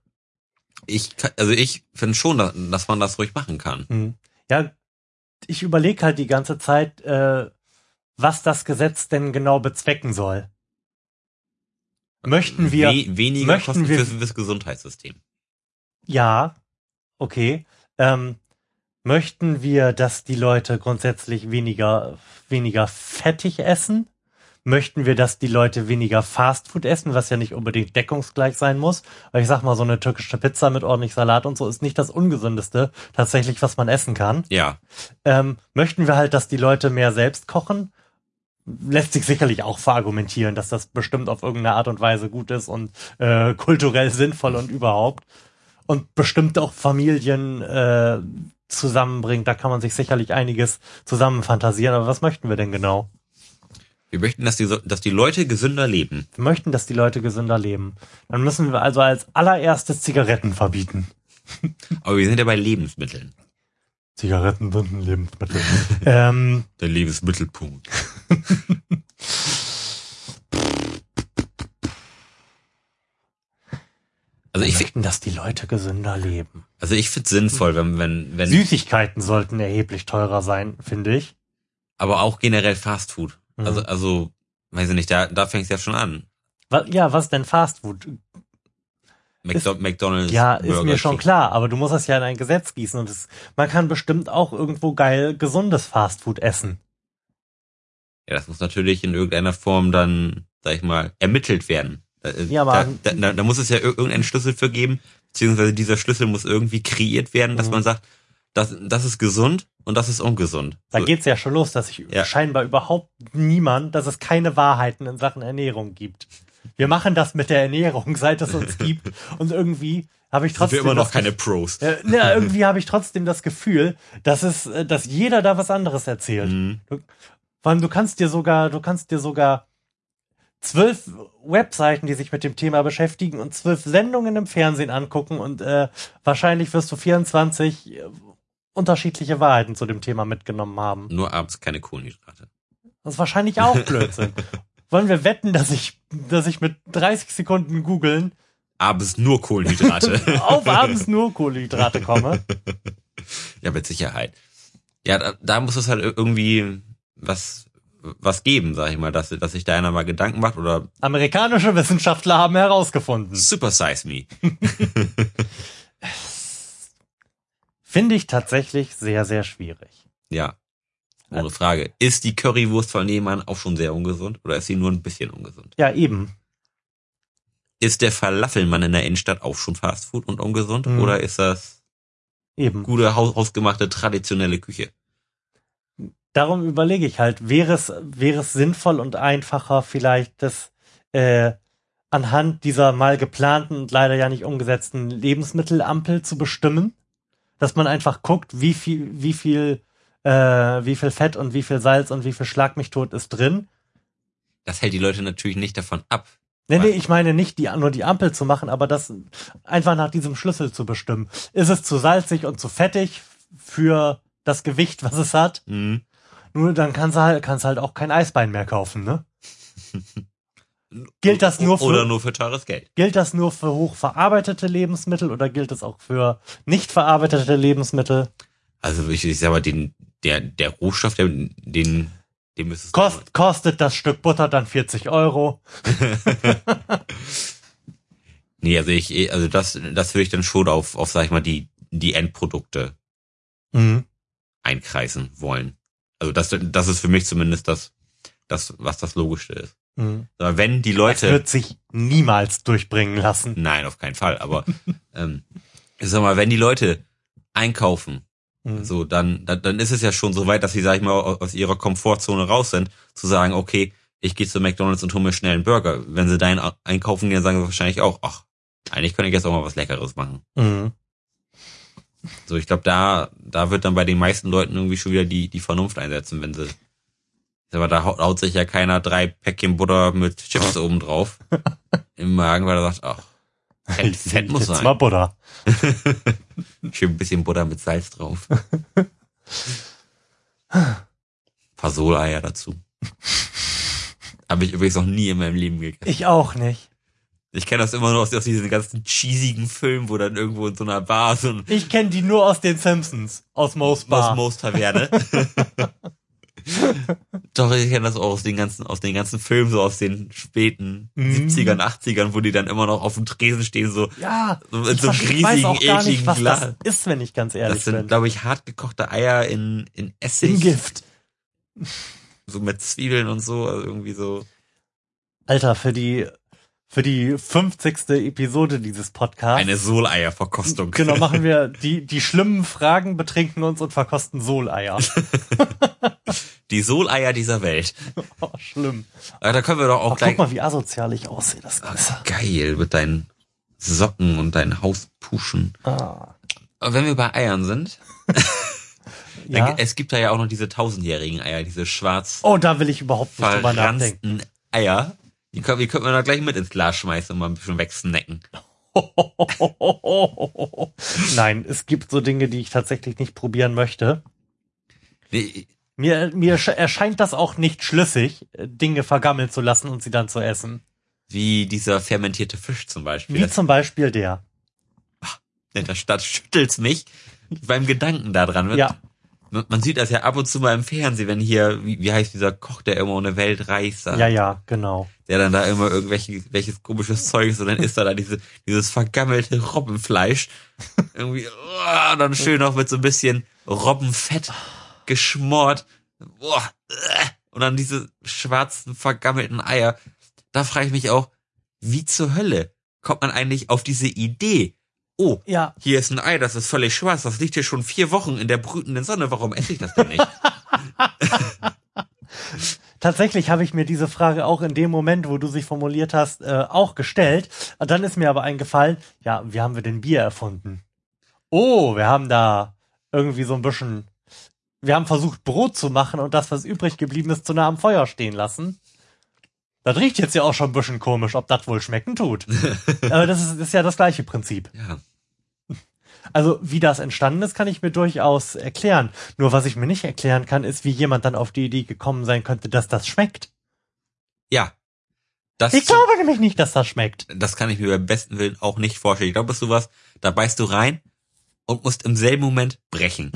ich, kann- also ich finde schon, dass, man das ruhig machen kann. Mhm. Ja, ich überlege halt die ganze Zeit, äh, was das Gesetz denn genau bezwecken soll. Möchten wir, We weniger möchten Kosten wir- fürs, fürs Gesundheitssystem. ja, okay, ähm, möchten wir, dass die Leute grundsätzlich weniger, weniger fettig essen? Möchten wir, dass die Leute weniger Fastfood essen, was ja nicht unbedingt deckungsgleich sein muss? Weil ich sag mal, so eine türkische Pizza mit ordentlich Salat und so ist nicht das ungesündeste tatsächlich, was man essen kann. Ja, Ähm, möchten wir halt, dass die Leute mehr selbst kochen? Lässt sich sicherlich auch verargumentieren, dass das bestimmt auf irgendeine Art und Weise gut ist und äh, kulturell *laughs* sinnvoll und überhaupt. Und bestimmt auch Familien äh, zusammenbringt. Da kann man sich sicherlich einiges zusammen fantasieren. Aber was möchten wir denn genau? Wir möchten, dass die, dass die Leute gesünder leben. Wir möchten, dass die Leute gesünder leben. Dann müssen wir also als allererstes Zigaretten verbieten. *laughs* Aber wir sind ja bei Lebensmitteln. Zigaretten sind ein Lebensmittel. *laughs* ähm, Der Lebensmittelpunkt. Also ich, fi- möchten, dass die Leute gesünder leben. also ich finde sinnvoll, wenn, wenn, wenn, Süßigkeiten sollten erheblich teurer sein, finde ich. aber auch generell Fast Food. Mhm. Also, also, weiß ich nicht, da, da fängt es ja schon an. Wa- Ja, was denn Fastfood? McDo McDonalds. Ja, ist Burger mir schon klar, aber du musst das ja in ein Gesetz gießen und es, man kann bestimmt auch irgendwo geil gesundes Fastfood essen. Ja, das muss natürlich in irgendeiner Form dann, sag ich mal, ermittelt werden. Da, Ja, aber- da, da, da muss es ja ir- irgendeinen Schlüssel für geben, beziehungsweise dieser Schlüssel muss irgendwie kreiert werden, dass Mhm. man sagt, das, das ist gesund und das ist ungesund. Da geht's ja schon los, dass sich Ja. scheinbar überhaupt niemand, dass es keine Wahrheiten in Sachen Ernährung gibt. Wir machen das mit der Ernährung, *laughs* seit es uns *laughs* gibt. Und irgendwie habe ich sind trotzdem wir immer noch keine Pros. Äh, na, *laughs* irgendwie habe ich trotzdem das Gefühl, dass es, äh, dass jeder da was anderes erzählt. Mhm. Vor allem, du kannst dir sogar, du kannst dir sogar zwölf Webseiten, die sich mit dem Thema beschäftigen und zwölf Sendungen im Fernsehen angucken und äh, wahrscheinlich wirst du 24 äh, unterschiedliche Wahrheiten zu dem Thema mitgenommen haben. Nur abends keine Kohlenhydrate. Das ist wahrscheinlich auch *laughs* Blödsinn. Wollen wir wetten, dass ich, dass ich mit 30 Sekunden googeln Abends nur Kohlenhydrate. *laughs* auf abends nur Kohlenhydrate komme? ja, mit Sicherheit. Ja, da, da muss es halt irgendwie was, was geben, sag ich mal, dass, dass sich da einer mal Gedanken macht oder Amerikanische Wissenschaftler haben herausgefunden. Super Size Me. *laughs* Finde ich tatsächlich sehr, sehr schwierig. Ja. Ohne Frage. Ist die Currywurst von nebenan auch schon sehr ungesund oder ist sie nur ein bisschen ungesund? Ja, eben. Ist der Falafelmann in der Innenstadt auch schon Fastfood und ungesund Mhm. oder ist das Eben. gute, haus hausgemachte, traditionelle Küche? Darum überlege ich halt, wäre es, wäre es sinnvoll und einfacher, vielleicht das äh, anhand dieser mal geplanten und leider ja nicht umgesetzten Lebensmittelampel zu bestimmen, dass man einfach guckt, wie viel, wie viel, äh, wie viel Fett und wie viel Salz und wie viel Schlag mich tot ist drin. das hält die Leute natürlich nicht davon ab. Nee, nee, ich meine nicht die, nur die Ampel zu machen, aber das einfach nach diesem Schlüssel zu bestimmen. Ist es zu salzig und zu fettig für das Gewicht, was es hat? Mhm. Nur dann kannst du halt, kannst halt auch kein Eisbein mehr kaufen, ne? *laughs* Gilt das nur für- Oder nur für teures Geld. Gilt das nur für hochverarbeitete Lebensmittel oder gilt es auch für nicht verarbeitete Lebensmittel? Also ich, ich sag mal, den, der, der Rohstoff, der, den, den müsstest Kost, kostet das Stück Butter dann 40 Euro? *laughs* Nee, also ich, also das, das würde ich dann schon auf, auf, sag ich mal, die, die Endprodukte Mhm. einkreisen wollen. Also das, das ist für mich zumindest das, das, was das Logischste ist. Mhm. Wenn die Das Leute, wird sich niemals durchbringen lassen. nein, auf keinen Fall, aber, ähm, ich sag mal, wenn die Leute einkaufen, Mhm. so, dann, dann, dann ist es ja schon so weit, dass sie, sag ich mal, aus ihrer Komfortzone raus sind, zu sagen, okay, ich gehe zu McDonalds und hole mir schnell einen Burger. Wenn sie dahin einkaufen gehen, sagen sie wahrscheinlich auch, ach, eigentlich könnte ich jetzt auch mal was Leckeres machen. Mhm. So, ich glaube, da, da wird dann bei den meisten Leuten irgendwie schon wieder die, die Vernunft einsetzen, wenn sie. Aber da haut, sich ja keiner drei Päckchen Butter mit Chips oben drauf *laughs* im Magen, weil er sagt, ach, Fett, Fett muss Jetzt sein. mal Butter. *laughs* Schön ein bisschen Butter mit Salz drauf. *laughs* paar Soleier dazu. Habe ich übrigens noch nie in meinem Leben gegessen. Ich auch nicht. Ich kenne das immer nur aus, aus diesen ganzen cheesigen Filmen, wo dann irgendwo in so einer Bar so ein Ich kenne die nur aus den Simpsons, aus Mo's Bar. Osmos Taverne. *laughs* Doch, ich kenne das auch aus den ganzen, aus den ganzen Filmen, so aus den späten Mhm. 70ern, 80ern, wo die dann immer noch auf dem Tresen stehen, so, Ja, so mit so einem riesigen, gar nicht, ekligen was Glas. das ist, wenn ich ganz ehrlich Das sind, bin. glaube ich, hart gekochte Eier in, in Essig. In Gift. So mit Zwiebeln und so, also irgendwie so. Alter, für die, für die 50. Episode dieses Podcasts. Eine Soleierverkostung. *laughs* Genau, machen wir die, die schlimmen Fragen, betrinken uns und verkosten Soleier. *laughs* Die Soleier dieser Welt. *laughs* Oh, schlimm. Aber da können wir doch auch Oh, gleich. guck mal, wie asozial ich aussehe, das Ganze. Geil, mit deinen Socken und deinen Hauspuschen. Ah, Aber wenn wir bei Eiern sind, ja. dann, es gibt da ja auch noch diese tausendjährigen Eier, diese schwarz Oh, da will ich überhaupt nicht drüber nachdenken. Eier. Die können, die können wir da gleich mit ins Glas schmeißen und mal ein bisschen wegsnacken. *laughs* Nein, es gibt so Dinge, die ich tatsächlich nicht probieren möchte. Nee, Mir, mir sch- erscheint das auch nicht schlüssig, Dinge vergammeln zu lassen und sie dann zu essen. Wie dieser fermentierte Fisch zum Beispiel. Wie zum Beispiel der. das, das schüttelt's mich beim Gedanken daran. Ja, Man, sieht das ja ab und zu mal im Fernsehen, wenn hier, wie, wie heißt dieser Koch, der immer eine Welt reist, da, ja, ja, genau. der dann da immer irgendwelche welches komisches Zeug ist und dann isst er da diese, dieses vergammelte Robbenfleisch. *laughs* Irgendwie, oh, dann schön noch mit so ein bisschen Robbenfett geschmort. Äh, und dann diese schwarzen, vergammelten Eier. Da frage ich mich auch, wie zur Hölle kommt man eigentlich auf diese Idee? Oh, Ja, hier ist ein Ei, das ist völlig schwarz, das liegt hier schon vier Wochen in der brütenden Sonne, warum esse ich das denn nicht? *laughs* tatsächlich habe ich mir diese Frage auch in dem Moment, wo du sie formuliert hast, äh, auch gestellt. Und dann ist mir aber eingefallen, ja, wie haben wir denn Bier erfunden? Oh, wir haben da irgendwie so ein bisschen, wir haben versucht Brot zu machen und das, was übrig geblieben ist, zu nah am Feuer stehen lassen. Das riecht jetzt ja auch schon ein bisschen komisch, ob das wohl schmecken tut. *laughs* Aber das ist, ist ja das gleiche Prinzip. ja. Also wie das entstanden ist, kann ich mir durchaus erklären. Nur was ich mir nicht erklären kann, ist, wie jemand dann auf die Idee gekommen sein könnte, dass das schmeckt. Ja. Das, Ich glaube nämlich nicht, dass das schmeckt. das kann ich mir beim besten Willen auch nicht vorstellen. Ich glaube, das ist sowas, da beißt du rein und musst im selben Moment brechen.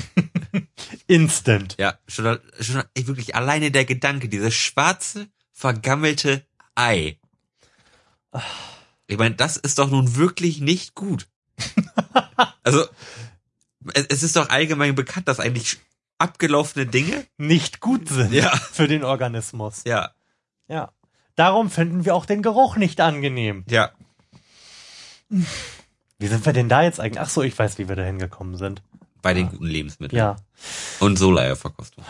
*laughs* Instant. Ja, schon, schon wirklich alleine der Gedanke, dieses schwarze, vergammelte Ei. Ich meine, das ist doch nun wirklich nicht gut. *laughs* Also, es, ist doch allgemein bekannt, dass eigentlich abgelaufene Dinge, Nicht gut sind Ja. für den Organismus. ja, Ja. Darum finden wir auch den Geruch nicht angenehm. ja, Wie sind wir denn da jetzt eigentlich? Ach so, ich weiß, wie wir da hingekommen sind. bei den guten Lebensmitteln. Ja. Und Soleierverkostung.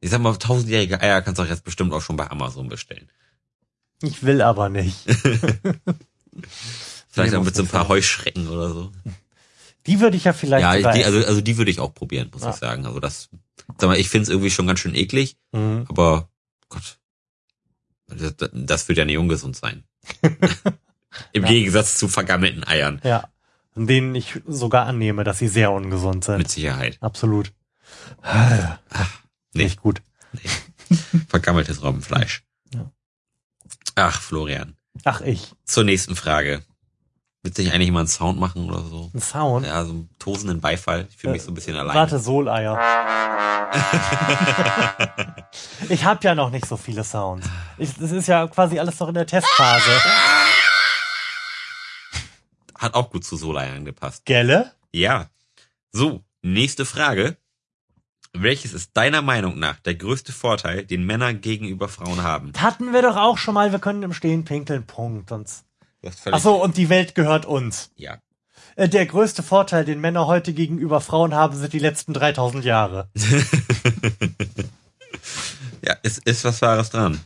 Ich sag mal, tausendjährige Eier kannst du auch jetzt bestimmt auch schon bei Amazon bestellen. Ich will aber nicht. *laughs* Vielleicht auch mit so ein paar. Heuschrecken oder so. Die würde ich ja vielleicht Ja, die, also, also die würde ich auch probieren, muss Ja. ich sagen. Also das, sag mal, ich finde es irgendwie schon ganz schön eklig, Mhm. aber Gott. Das, das- wird ja nicht ungesund sein. *laughs* Im Ja. Gegensatz zu vergammelten Eiern. Ja. Von denen ich sogar annehme, dass sie sehr ungesund sind. Mit Sicherheit. Absolut. Nee. Nicht gut. *laughs* Vergammeltes Robbenfleisch. Ja. Ach, Florian. Ach, ich. Zur nächsten Frage. Wird sich eigentlich mal einen Sound machen oder so? Ein Sound. Ja, so einen tosenden Beifall. Ich fühle mich Äh, so ein bisschen alleine. Warte, Soleier. *laughs* ich habe ja noch nicht so viele Sounds. Ich, das ist ja quasi alles noch in der Testphase. Hat auch gut zu Soleiern gepasst. Gelle? Ja. So, nächste Frage. Welches ist deiner Meinung nach der größte Vorteil, den Männer gegenüber Frauen haben? Hatten wir doch auch schon mal, wir können im Stehen pinkeln, Punkt. Und, ach so, und die Welt gehört uns. Ja. Äh, Der größte Vorteil, den Männer heute gegenüber Frauen haben, sind die letzten 3000 Jahre. *laughs* Ja, ist, ist was Wahres dran.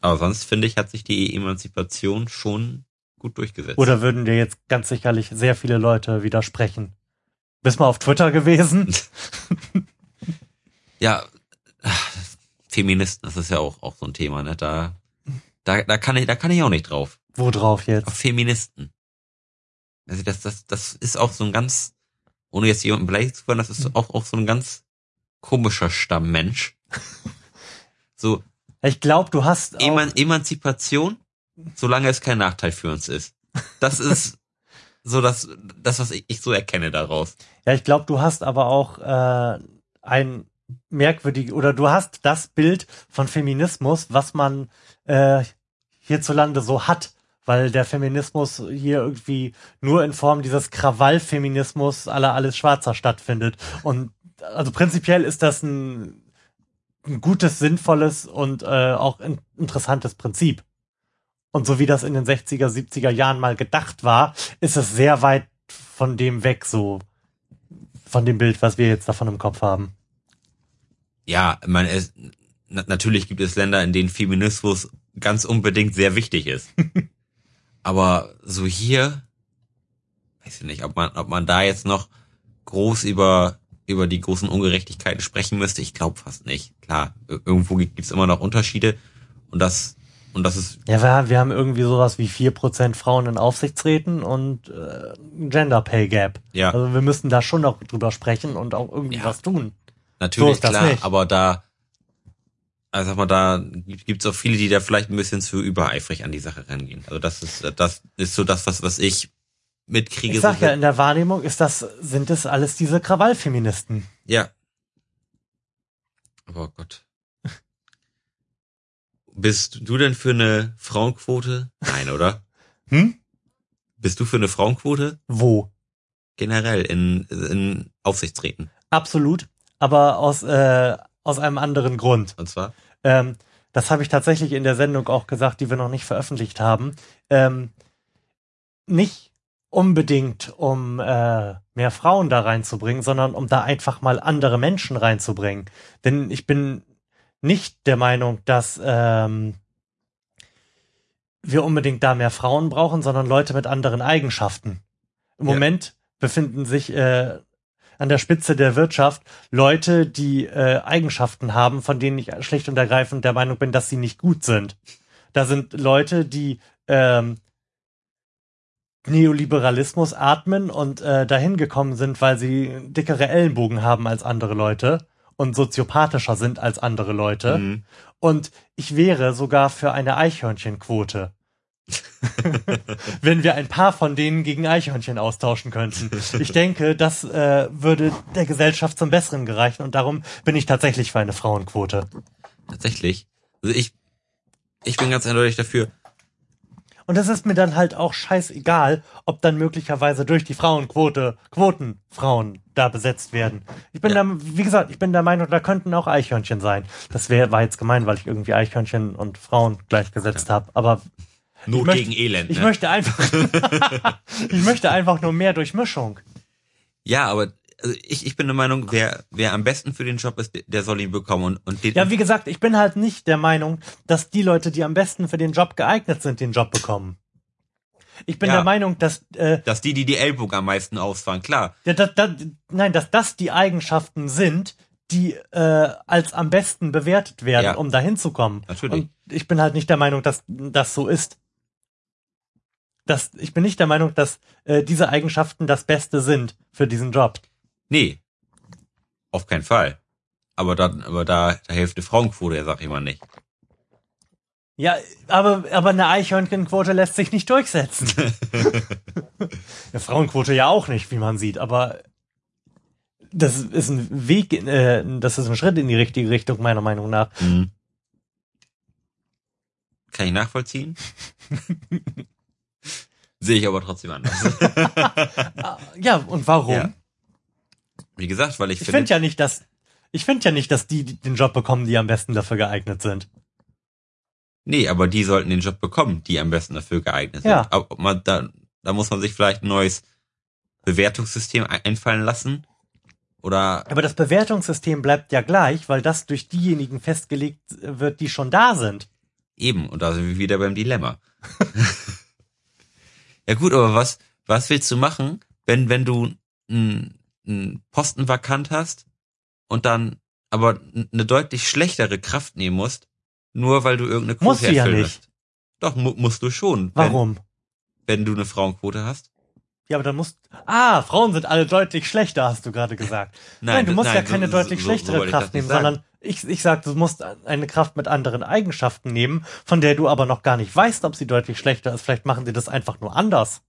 Aber sonst finde ich, hat sich die Emanzipation schon gut durchgesetzt. Oder würden dir jetzt ganz sicherlich sehr viele Leute widersprechen? Bist mal auf Twitter gewesen? *laughs* ja, Feministen, das ist ja auch, auch so ein Thema, ne? Da, da, da kann ich, da kann ich auch nicht drauf. Wo drauf Auf jetzt? Feministen. Also das, das, das ist auch so ein ganz, ohne jetzt jemanden beleidigt zu wollen, das ist auch, auch so ein ganz komischer Stammmensch. So, Ich glaube, du hast auch, Eman Emanzipation, solange es kein Nachteil für uns ist. Das ist so das, das was ich, ich so erkenne daraus. ja, ich glaube, du hast aber auch äh, ein merkwürdig oder du hast das Bild von Feminismus, was man äh, hierzulande so hat, weil der Feminismus hier irgendwie nur in Form dieses Krawallfeminismus aller alles Schwarzer stattfindet und also prinzipiell ist das ein, ein gutes, sinnvolles und äh, auch in, interessantes Prinzip. Und so wie das in den 60er, 70er Jahren mal gedacht war, ist es sehr weit von dem weg, so von dem Bild, was wir jetzt davon im Kopf haben. Ja, man na, natürlich gibt es Länder, in denen Feminismus ganz unbedingt sehr wichtig ist. *laughs* Aber so hier, weiß ich nicht, ob man, ob man da jetzt noch groß über, über die großen Ungerechtigkeiten sprechen müsste. Ich glaube fast nicht. Klar, ir- irgendwo gibt es immer noch Unterschiede. Und das, und das ist, Ja, wir, haben- wir haben irgendwie sowas wie 4% Frauen in Aufsichtsräten und äh, Gender Pay Gap. ja, Also wir müssen da schon noch drüber sprechen und auch irgendwie Ja. was tun. Natürlich so klar, nicht. aber da, also sag mal, da gibt es auch viele, die da vielleicht ein bisschen zu übereifrig an die Sache rangehen. Also das ist, das ist so das, was, was ich mitkriege. Ich sag so, ja, in der Wahrnehmung ist das, sind es alles diese Krawallfeministen. Ja. Aber oh Gott. Bist du denn für eine Frauenquote? Nein, oder? *laughs* Hm? Bist du für eine Frauenquote? Wo? Generell in, in Aufsichtsräten. Absolut. Aber aus, äh, aus einem anderen Grund. Und zwar? Ähm, das habe ich tatsächlich in der Sendung auch gesagt, die wir noch nicht veröffentlicht haben. Ähm, nicht unbedingt, um äh, mehr Frauen da reinzubringen, sondern um da einfach mal andere Menschen reinzubringen. Denn ich bin nicht der Meinung, dass ähm, wir unbedingt da mehr Frauen brauchen, sondern Leute mit anderen Eigenschaften. Im Ja. Moment befinden sich äh, an der Spitze der Wirtschaft Leute, die äh, Eigenschaften haben, von denen ich schlicht und ergreifend der Meinung bin, dass sie nicht gut sind. Da sind Leute, die ähm, Neoliberalismus atmen und äh, dahin gekommen sind, weil sie dickere Ellenbogen haben als andere Leute und soziopathischer sind als andere Leute. Mhm. Und ich wäre sogar für eine Eichhörnchenquote. *laughs* Wenn wir ein paar von denen gegen Eichhörnchen austauschen könnten. Ich denke, das äh, würde der Gesellschaft zum Besseren gereichen und darum bin ich tatsächlich für eine Frauenquote. Tatsächlich. Also ich, ich bin ganz eindeutig dafür. Und es ist mir dann halt auch scheißegal, ob dann möglicherweise durch die Frauenquote Quotenfrauen da besetzt werden. Ich bin Ja. da, wie gesagt, ich bin der Meinung, da könnten auch Eichhörnchen sein. Das wäre war jetzt gemein, weil ich irgendwie Eichhörnchen und Frauen gleichgesetzt habe. Aber Not möchte- gegen Elend. ich ne? möchte einfach, *laughs* ich möchte einfach nur mehr Durchmischung. ja, aber also ich, ich bin der Meinung, wer, wer am besten für den Job ist, der- soll ihn bekommen. Und, und den, Ja, wie gesagt, ich bin halt nicht der Meinung, dass die Leute, die am besten für den Job geeignet sind, den Job bekommen. Ich bin Ja. der Meinung, dass äh, dass die, die die Ellbogen am meisten ausfahren, klar. Ja, das, das, nein, dass das die Eigenschaften sind, die äh, als am besten bewertet werden, Ja. um dahin zu kommen. Natürlich. Und ich bin halt nicht der Meinung, dass das so ist. Das, ich bin nicht der Meinung, dass äh, diese Eigenschaften das Beste sind für diesen Job. Nee. Auf keinen Fall. Aber da, aber da, da hilft eine Frauenquote, ja, sag ich mal nicht. Ja, aber, aber eine Eichhörnchenquote lässt sich nicht durchsetzen. *laughs* Eine Frauenquote ja auch nicht, wie man sieht, aber das ist ein Weg, äh, das ist ein Schritt in die richtige Richtung, meiner Meinung nach. Mhm. Kann ich nachvollziehen. *laughs* Sehe ich aber trotzdem anders. *laughs* Ah, Ja, und warum? Ja. Wie gesagt, weil ich, Ich finde, finde ja nicht, dass ich finde ja nicht, dass die den Job bekommen, die am besten dafür geeignet sind. nee, aber die sollten den Job bekommen, die am besten dafür geeignet Ja. sind. Aber man, da, da muss man sich vielleicht ein neues Bewertungssystem ein- einfallen lassen. Oder, Aber das Bewertungssystem bleibt ja gleich, weil das durch diejenigen festgelegt wird, die schon da sind. Eben, und da sind wir wieder beim Dilemma. *laughs* ja gut, aber was, was willst du machen, wenn, wenn du einen einen Posten vakant hast und dann aber eine deutlich schlechtere Kraft nehmen musst, nur weil du irgendeine Quote Musst du ja erfüllen nicht. musst? Doch, mu musst du schon. Warum? Wenn, wenn du eine Frauenquote hast? Ja, aber dann musst Ah, Frauen sind alle deutlich schlechter, hast du gerade gesagt. Nein, du das- musst ja so- keine so- deutlich so- schlechtere so Kraft nehmen, sondern ich, ich sag, du musst eine Kraft mit anderen Eigenschaften nehmen, von der du aber noch gar nicht weißt, ob sie deutlich schlechter ist. Vielleicht machen sie das einfach nur anders.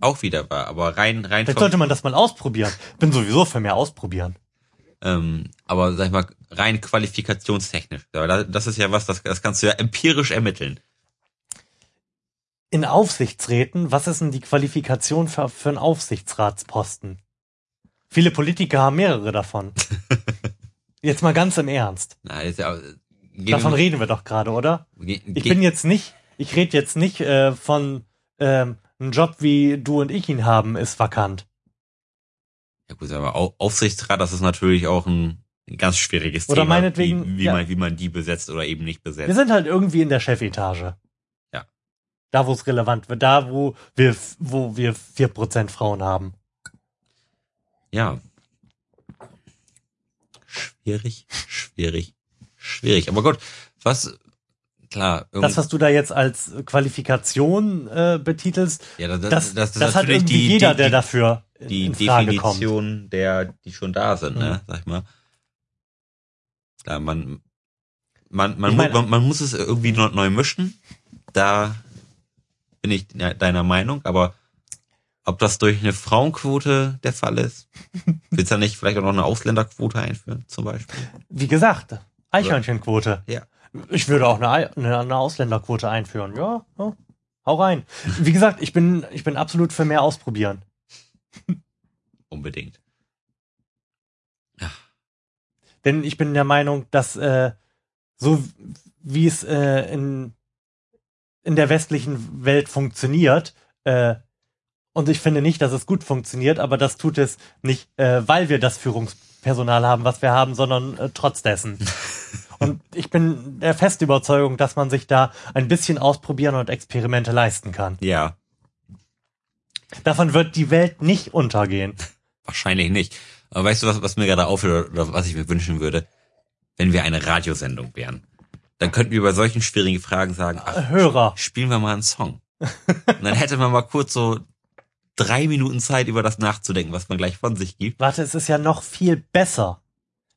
Auch wieder wahr, aber rein, rein Vielleicht sollte man das mal ausprobieren. Bin sowieso für mehr ausprobieren. ähm, aber sag ich mal, rein qualifikationstechnisch. Das ist ja was, das, das kannst du ja empirisch ermitteln. In Aufsichtsräten, was ist denn die Qualifikation für, für einen Aufsichtsratsposten? Viele Politiker haben mehrere davon. *laughs* Jetzt mal ganz im Ernst. Na, ist ja, gehen Davon wir- reden wir doch gerade, oder? ge- Ich bin jetzt nicht, ich rede jetzt nicht äh, von ähm, einem Job, wie du und ich ihn haben, ist vakant. Ja gut, aber Au- Aufsichtsrat, das ist natürlich auch ein, ganz schwieriges Oder Thema, meinetwegen, wie, wie, ja. man, wie man die besetzt oder eben nicht Wir besetzt. sind halt irgendwie in der Chefetage. Ja. Da, wo es relevant wird, da, wo wir, wo wir 4% Frauen haben. Ja. Schwierig, schwierig, schwierig. Aber gut, was, klar, Das, was du da jetzt als Qualifikation äh, betitelst, ja, das, das, das, das, hat natürlich irgendwie die, jeder, die, der dafür in, die in Frage kommt. Definition der, die schon da sind, ne, Mhm. sag ich mal. Klar, man, man, man, Ich mu- mein- man, man muss es irgendwie neu, neu mischen. Da bin ich de- deiner Meinung, aber ob das durch eine Frauenquote der Fall ist, *laughs* willst du da nicht vielleicht auch noch eine Ausländerquote einführen, zum Beispiel? Wie gesagt, Eichhörnchenquote. Ja. Ich würde auch eine, Ei- eine, eine Ausländerquote einführen. Ja, ja, hau rein. Wie gesagt, ich bin, ich bin absolut für mehr ausprobieren. *laughs* Unbedingt. Denn ich bin der Meinung, dass äh, so wie es äh, in, in der westlichen Welt funktioniert, äh, und ich finde nicht, dass es gut funktioniert, aber das tut es nicht, äh, weil wir das Führungspersonal haben, was wir haben, sondern äh, trotz dessen. *laughs* Und ich bin der festen Überzeugung, dass man sich da ein bisschen ausprobieren und Experimente leisten kann. Ja, Davon wird die Welt nicht untergehen. wahrscheinlich nicht. Aber weißt du, was, was mir gerade aufhört oder was ich mir wünschen würde? Wenn wir eine Radiosendung wären. Dann könnten wir bei solchen schwierigen Fragen sagen, ach, Hörer. spielen wir mal einen Song. *laughs* Und dann hätte man mal kurz so drei Minuten Zeit, über das nachzudenken, was man gleich von sich gibt. Warte, es ist ja noch viel besser.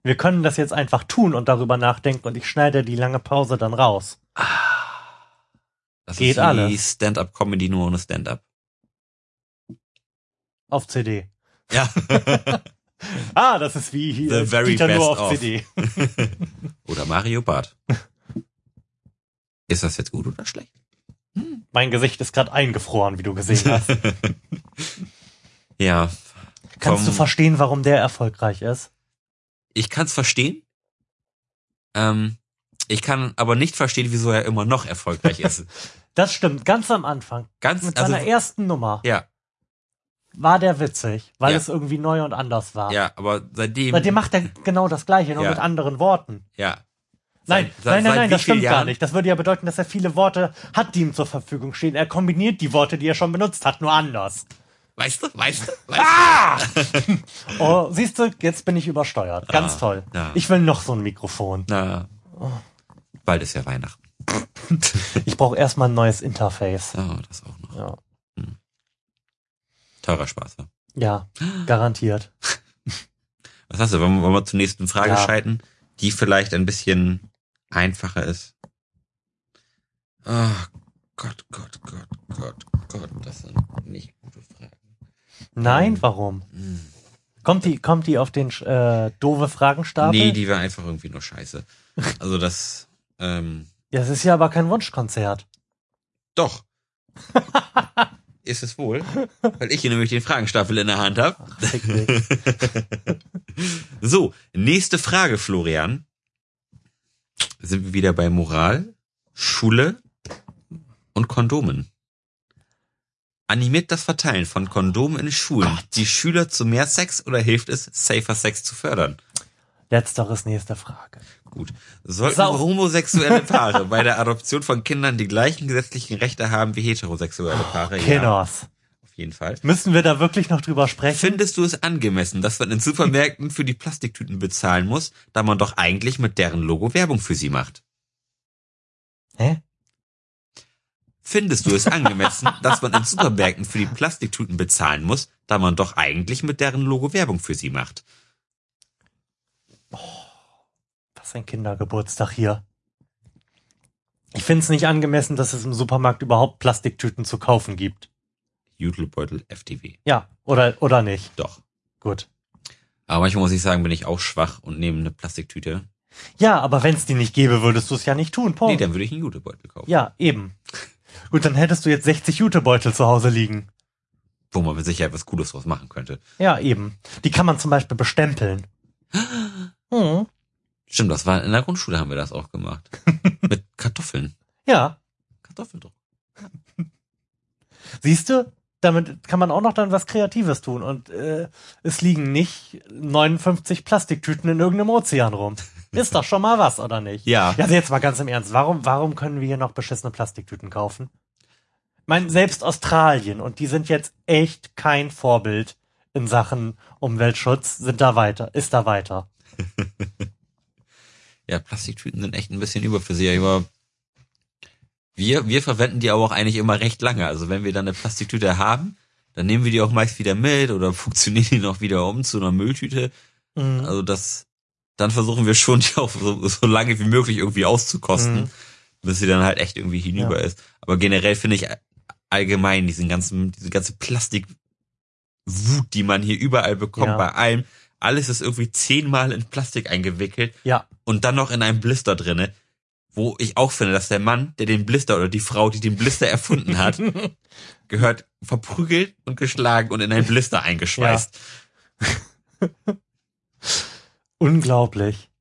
Wir können das jetzt einfach tun und darüber nachdenken und ich schneide die lange Pause dann raus. Das Geht ist wie alles. Stand-up-Comedy nur ohne Stand-up. Auf CD. Ja. *laughs* Ah, das ist wie The hier very Dieter nur best auf of. CD. *laughs* *laughs* Oder Mario Barth. Ist das jetzt gut oder schlecht? Mein Gesicht ist gerade eingefroren, wie du gesehen hast. *laughs* Ja. Kannst du verstehen, warum der erfolgreich ist? Ich kann es verstehen. Ähm, ich kann aber nicht verstehen, wieso er immer noch erfolgreich ist. *laughs* Das stimmt, ganz am Anfang. Ganz, Mit also, seiner ersten Nummer ja, war der witzig, weil Ja. es irgendwie neu und anders war. ja, aber seitdem, Seitdem macht er genau das Gleiche, nur Ja. mit anderen Worten. ja. Nein, Seit- nein, nein, nein, das stimmt vielen gar Jahren? nicht. Das würde ja bedeuten, dass er viele Worte hat, die ihm zur Verfügung stehen. Er kombiniert die Worte, die er schon benutzt hat, nur anders. Weißt du, weißt du, weißt du. Oh, siehst du, jetzt bin ich übersteuert. Ganz Ah, toll. ja. Ich will noch so ein Mikrofon. Na, bald ist ja Weihnachten. *laughs* Ich brauche erstmal ein neues Interface. Oh, das auch noch. Ja, Teurer Spaß. Ja. ja garantiert. *laughs* Was hast du? Wollen wir, wollen wir zur nächsten Frage Ja. schalten, die vielleicht ein bisschen einfacher ist? Oh Gott, Gott, Gott, Gott, Gott, das sind nicht gute Fragen. Nein, warum? Hm. Kommt die, kommt die auf den äh, doofe Fragenstapel? Nee, die war einfach irgendwie nur scheiße. Also das, ähm, ja, es ist ja aber kein Wunschkonzert. doch. *laughs* ist es wohl, weil ich hier nämlich den Fragenstapel in der Hand habe. *laughs* So, nächste Frage, Florian. Sind wir wieder bei Moral, Schule und Kondomen. Animiert das Verteilen von Kondomen in Schulen die Schüler zu mehr Sex oder hilft es, safer Sex zu fördern? Letzteres nächste Frage. Gut. Sollten Sau. homosexuelle Paare *laughs* bei der Adoption von Kindern die gleichen gesetzlichen Rechte haben wie heterosexuelle Paare? Ja, Kinders. Auf jeden Fall. Müssen wir da wirklich noch drüber sprechen? Findest du es angemessen, dass man in Supermärkten für die Plastiktüten bezahlen muss, da man doch eigentlich mit deren Logo Werbung für sie macht? Hä? Findest du es angemessen, *laughs* dass man in Supermärkten für die Plastiktüten bezahlen muss, da man doch eigentlich mit deren Logo Werbung für sie macht? Was ein Kindergeburtstag hier. Ich finde es nicht angemessen, dass es im Supermarkt überhaupt Plastiktüten zu kaufen gibt. Jutebeutel FTW. Ja, oder, oder nicht. Doch. Gut. Aber manchmal muss ich sagen, bin ich auch schwach und nehme eine Plastiktüte. Ja, aber wenn es die nicht gäbe, würdest du es ja nicht tun, Nee, Punkt. dann würde ich einen Jutebeutel kaufen. ja, eben. Gut, dann hättest du jetzt 60 Jutebeutel zu Hause liegen. Wo man mit Sicherheit was Cooles draus machen könnte. Ja, eben. Die kann man zum Beispiel bestempeln. *gasps* Hm. Stimmt, das war in der Grundschule haben wir das auch gemacht. *laughs* mit Kartoffeln. Ja, Kartoffeldruck. siehst du? Damit kann man auch noch dann was Kreatives tun. Und äh, es liegen nicht 59 Plastiktüten in irgendeinem Ozean rum. *laughs* Ist doch schon mal was, oder nicht? Ja. Ja, also jetzt mal ganz im Ernst. Warum, warum können wir hier noch beschissene Plastiktüten kaufen? Ich meine, selbst Australien, und die sind jetzt echt kein Vorbild in Sachen Umweltschutz, sind da weiter, ist da weiter. *laughs* Ja, Plastiktüten sind echt ein bisschen überflüssig, aber wir, wir verwenden die aber auch eigentlich immer recht lange. Also wenn wir dann eine Plastiktüte haben, dann nehmen wir die auch meist wieder mit oder *laughs* funktionieren die noch wieder um zu einer Mülltüte. Mhm. Also das, dann versuchen wir schon, die auch so, so lange wie möglich irgendwie auszukosten, Mhm. bis sie dann halt echt irgendwie hinüber Ja. ist. Aber generell finde ich allgemein diesen ganzen, diese ganze Plastikwut, die man hier überall bekommt, Ja. bei allem, alles ist irgendwie zehnmal in Plastik eingewickelt Ja, und dann noch in einem Blister drinne, wo ich auch finde, dass der Mann, der den Blister oder die Frau, die den Blister erfunden hat, *laughs* gehört verprügelt und geschlagen und in einen Blister eingeschweißt. *laughs* unglaublich.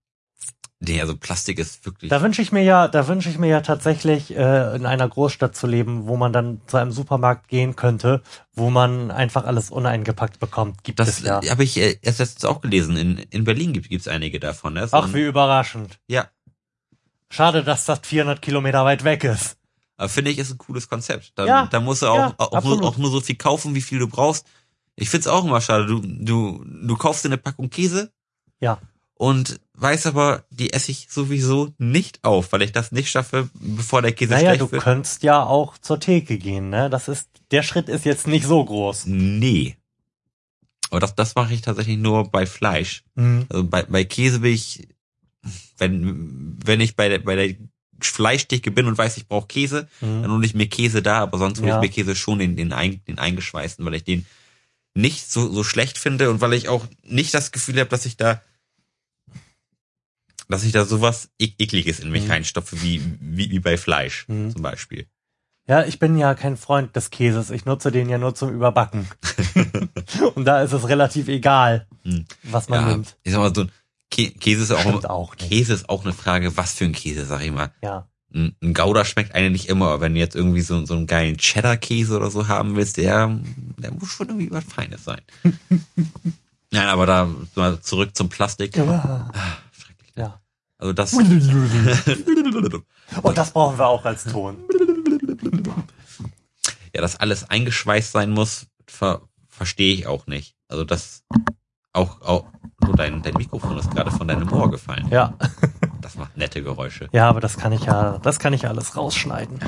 Nee, also Plastik ist wirklich. Da wünsche ich mir ja, da wünsche ich mir ja tatsächlich, äh, in einer Großstadt zu leben, wo man dann zu einem Supermarkt gehen könnte, wo man einfach alles uneingepackt bekommt. Gibt das es ja. habe ich äh, erst letztens auch gelesen. In, in Berlin gibt es einige davon. Ne? Ach, wie überraschend. Ja, Schade, dass das 400 Kilometer weit weg ist. aber finde ich, ist ein cooles Konzept. Da, Ja, da musst du auch, ja, auch, nur, auch nur so viel kaufen, wie viel du brauchst. Ich find's auch immer schade. Du, du, du kaufst dir eine Packung Käse Ja. und weiß aber, die esse ich sowieso nicht auf, weil ich das nicht schaffe, bevor der Käse Naja, schlecht du wird. könntest ja auch zur Theke gehen, ne? Das ist, der Schritt ist jetzt nicht so groß. Nee. Aber das, das mache ich tatsächlich nur bei Fleisch. Hm. Also bei, bei Käse bin ich, wenn, wenn ich bei der, bei der Fleischtheke bin und weiß, ich brauche Käse, Hm. dann hole ich mir Käse da, aber sonst hole Ja. ich mir Käse schon den, den, ein, den eingeschweißten, weil ich den nicht so, so schlecht finde und weil ich auch nicht das Gefühl habe, dass ich da dass ich da sowas ek ekliges in mich Mhm. reinstopfe, wie, wie, wie bei Fleisch Mhm. zum Beispiel. Ja, ich bin ja kein Freund des Käses. Ich nutze den ja nur zum Überbacken. *laughs* Und da ist es relativ egal, Hm. was man ja, nimmt. ich sag mal so, Käse ist auch, Stimmt auch nicht. Käse ist auch eine Frage, was für ein Käse, sag ich mal. Ja. Ein, ein Gouda schmeckt einem nicht immer, aber wenn du jetzt irgendwie so, so einen geilen Cheddar-Käse oder so haben willst, der, der muss schon irgendwie was Feines sein. *laughs* Nein, aber da mal zurück zum Plastik. Ja. Ah, schrecklich. ja. Also das. *laughs* Und das brauchen wir auch als Ton. *laughs* ja, dass alles eingeschweißt sein muss, ver, verstehe ich auch nicht. Also das auch, auch so dein, dein Mikrofon ist gerade von deinem Ohr gefallen. Ja. *laughs* Das macht nette Geräusche, Ja, aber das kann ich ja, das kann ich ja alles rausschneiden.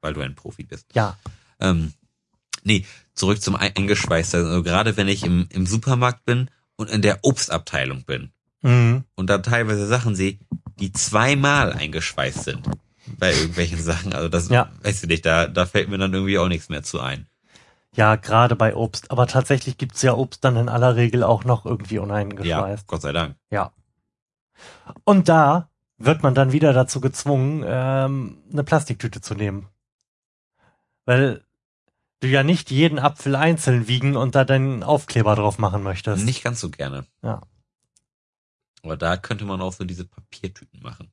weil du ein Profi bist. Ja. Ähm, nee, zurück zum Ein- Eingeschweißten. Also gerade wenn ich im, im Supermarkt bin und in der Obstabteilung bin Mhm. und da teilweise Sachen sehe, die zweimal eingeschweißt sind bei irgendwelchen *laughs* Sachen. Also das, Ja. weißt du nicht, da, da fällt mir dann irgendwie auch nichts mehr zu ein. Ja, gerade bei Obst. Aber tatsächlich gibt's ja Obst dann in aller Regel auch noch irgendwie Ja, uneingeschweißt. Gott sei Dank. Ja. Und da wird man dann wieder dazu gezwungen, ähm, eine Plastiktüte zu nehmen. Weil du ja nicht jeden Apfel einzeln wiegen und da deinen Aufkleber drauf machen möchtest. Nicht ganz so gerne. Ja. Aber da könnte man auch so diese Papiertüten machen.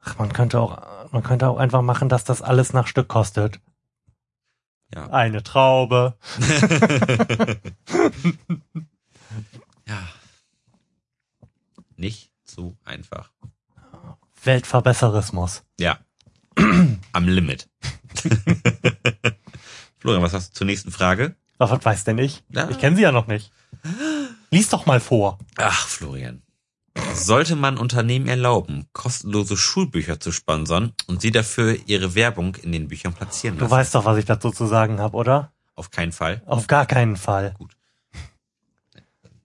Ach, man könnte auch, man könnte auch einfach machen, dass das alles nach Stück kostet. Ja. Eine Traube. *laughs* ja. Nicht so einfach. Weltverbesserismus. Ja. *clears throat* Am Limit. *laughs* Florian, was hast du zur nächsten Frage? Was weiß denn ich? Ja. Ich kenne sie ja noch nicht. Lies doch mal vor. Ach, Florian. Sollte man Unternehmen erlauben, kostenlose Schulbücher zu sponsern und sie dafür ihre Werbung in den Büchern platzieren Du lassen? weißt doch, was ich dazu zu sagen habe, oder? Auf keinen Fall. Auf gar keinen Fall. Gut.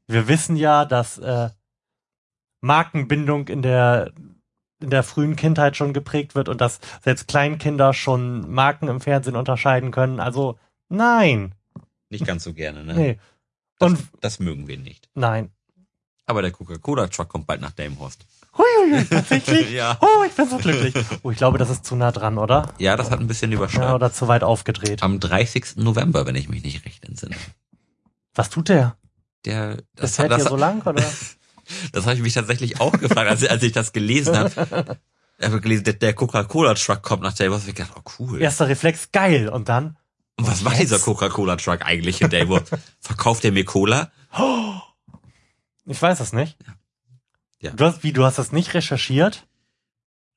Wir wissen ja, dass äh, Markenbindung in der in der frühen Kindheit schon geprägt wird und dass selbst Kleinkinder schon Marken im Fernsehen unterscheiden können. Also nein, Nicht ganz so gerne, ne? nee, Das, Und- das mögen wir nicht. nein. Aber der Coca-Cola-Truck kommt bald nach Delmenhorst. Huiuiui, tatsächlich. *laughs* Ja. Oh, ich bin so glücklich. Oh, ich glaube, das ist zu nah dran, oder? Ja, das hat ein bisschen Ja, überschnitten. oder zu weit aufgedreht. Am 30. November, wenn ich mich nicht recht entsinne. Was tut der? Der, Das das, fährt das, hier so lang, oder? *laughs* das habe ich mich tatsächlich auch gefragt, als, als ich das gelesen habe. Ich habe gelesen, der, der Coca-Cola-Truck kommt nach Delmenhorst. Ich dachte, oh cool. Erster Reflex, geil. Und dann? Und was macht dieser Coca-Cola-Truck eigentlich in Delmenhorst? *laughs* Verkauft er mir Cola? Ich weiß es nicht. Ja. Du hast, wie, du hast das nicht recherchiert?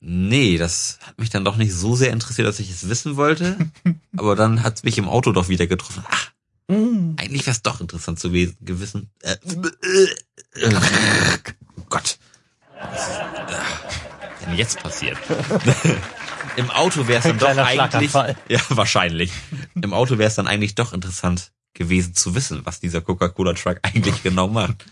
Nee, das hat mich dann doch nicht so sehr interessiert, dass ich es wissen wollte. *laughs* Aber dann hat es mich im Auto doch wieder getroffen. Ach, Mm. eigentlich wäre es doch interessant zu we- gewissen. Äh, äh, äh, oh Gott. Was ist äh, denn jetzt passiert? *laughs* Im Auto wäre es dann doch eigentlich. Ja, wahrscheinlich. Im Auto wäre es dann eigentlich doch interessant gewesen zu wissen, was dieser Coca-Cola-Truck eigentlich *laughs* genau macht.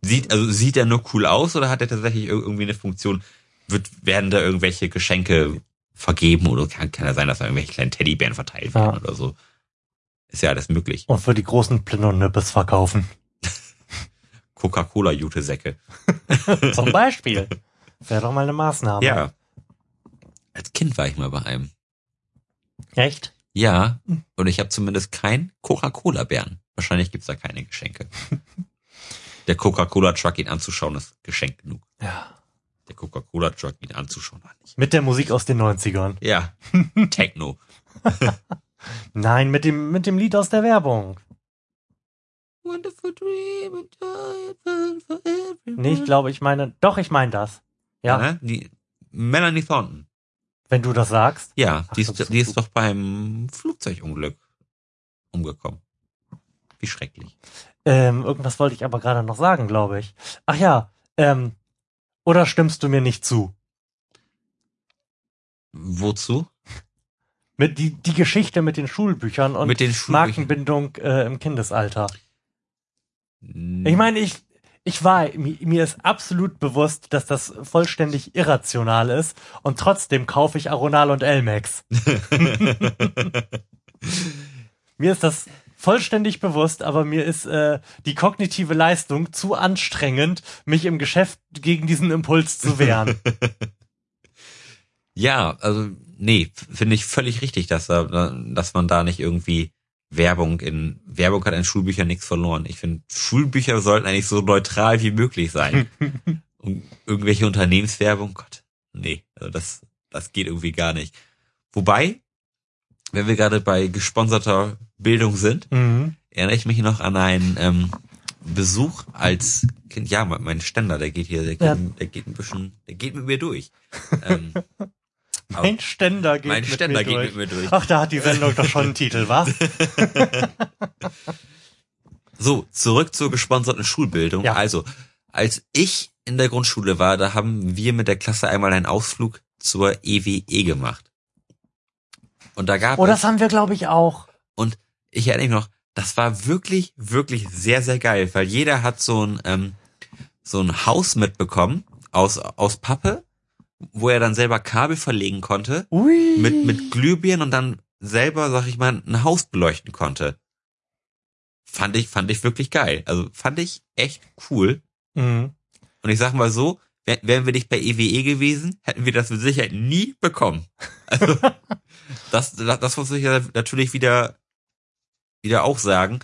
Sieht, also sieht er nur cool aus oder hat er tatsächlich ir- irgendwie eine Funktion? Wird, werden da irgendwelche Geschenke vergeben oder kann, kann ja sein, dass da irgendwelche kleinen Teddybären verteilt werden Ja. oder so? Ist ja alles möglich. Und für die großen Plündernüppes verkaufen. *laughs* Coca-Cola-Jute-Säcke. *laughs* Zum Beispiel. Wäre doch mal eine Maßnahme. Ja. Als Kind war ich mal bei einem. Echt? Ja, und ich habe zumindest kein Coca-Cola-Bären. Wahrscheinlich gibt's da keine Geschenke. *laughs* Der Coca-Cola-Truck ihn anzuschauen ist Geschenk genug. Ja. Der Coca-Cola-Truck ihn anzuschauen war nicht. Mit der Musik aus den 90ern. Ja, *laughs* Techno. *laughs* Nein, mit dem, mit dem Lied aus der Werbung. Wonderful dream and joy for everyone. Nee, ich glaube, ich meine, doch, ich meine das. Ja, Ne? Die Melanie Thornton. Wenn du das sagst. Ja, Ach, die, ist, die ist doch beim Flugzeugunglück umgekommen. Wie schrecklich. Ähm, irgendwas wollte ich aber gerade noch sagen, glaube ich. Ach ja, ähm, oder stimmst du mir nicht zu? Wozu? Mit die, die Geschichte mit den Schulbüchern und Mit den Schulbüchern. Markenbindung äh, im Kindesalter. Hm. Ich meine, ich, ich war, mir, mir ist absolut bewusst, dass das vollständig irrational ist und trotzdem kaufe ich Aronal und Elmex. *laughs* Mir ist das vollständig bewusst, aber mir ist äh, die kognitive Leistung zu anstrengend, mich im Geschäft gegen diesen Impuls zu wehren. *laughs* Ja, also nee, finde ich völlig richtig, dass da, dass man da nicht irgendwie Werbung in Werbung hat in Schulbüchern nichts verloren. Ich finde, Schulbücher sollten eigentlich so neutral wie möglich sein. *laughs* Und irgendwelche Unternehmenswerbung, Gott, nee, also das das geht irgendwie gar nicht. Wobei, wenn wir gerade bei gesponserter Bildung sind, mhm. erinnere ich mich noch an einen ähm, Besuch als Kind. Ja, mein mein Ständer, der geht hier, der geht, Ja. der geht ein bisschen, der geht mit mir durch. ähm, *laughs* Mein Ständer geht, mein mit, Ständer mir geht durch. mit mir durch. Ach, da hat die Sendung doch schon einen Titel, was? *laughs* So, zurück zur gesponserten Schulbildung. Ja. Also, als ich in der Grundschule war, da haben wir mit der Klasse einmal einen Ausflug zur EWE gemacht. Und da gab Oh, es, das haben wir, glaube ich, auch. und ich erinnere mich noch, das war wirklich, wirklich sehr, sehr geil, weil jeder hat so ein, ähm, so ein Haus mitbekommen aus, aus Pappe, wo er dann selber Kabel verlegen konnte, Ui. mit, mit Glühbirnen und dann selber, sag ich mal, ein Haus beleuchten konnte. Fand ich, fand ich wirklich geil. Also fand ich echt cool. Mhm. Und ich sag mal so, wär- wären wir nicht bei EWE gewesen, hätten wir das mit Sicherheit nie bekommen. *laughs* Also, das, das, das muss ich ja natürlich wieder, wieder auch sagen.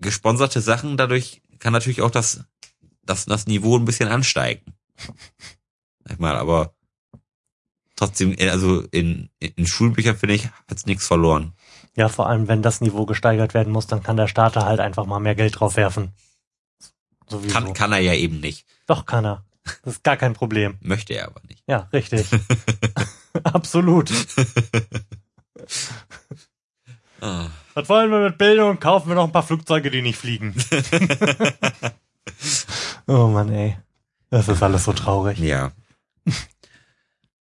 Gesponserte Sachen, dadurch kann natürlich auch das, das, das Niveau ein bisschen ansteigen. Sag ich mal, aber trotzdem, äh, also in, in Schulbüchern finde ich, hat's nichts verloren. Ja, vor allem, wenn das Niveau gesteigert werden muss, dann kann der Starter halt einfach mal mehr Geld drauf werfen. Sowieso. Kann, kann er ja eben nicht. Doch, kann er. Das ist gar kein Problem. *laughs* Möchte er aber nicht. Ja, richtig. *laughs* Absolut. Ah. Was wollen wir mit Bildung? Kaufen wir noch ein paar Flugzeuge, die nicht fliegen. *laughs* oh Mann, ey. Das ist alles so traurig. Ja.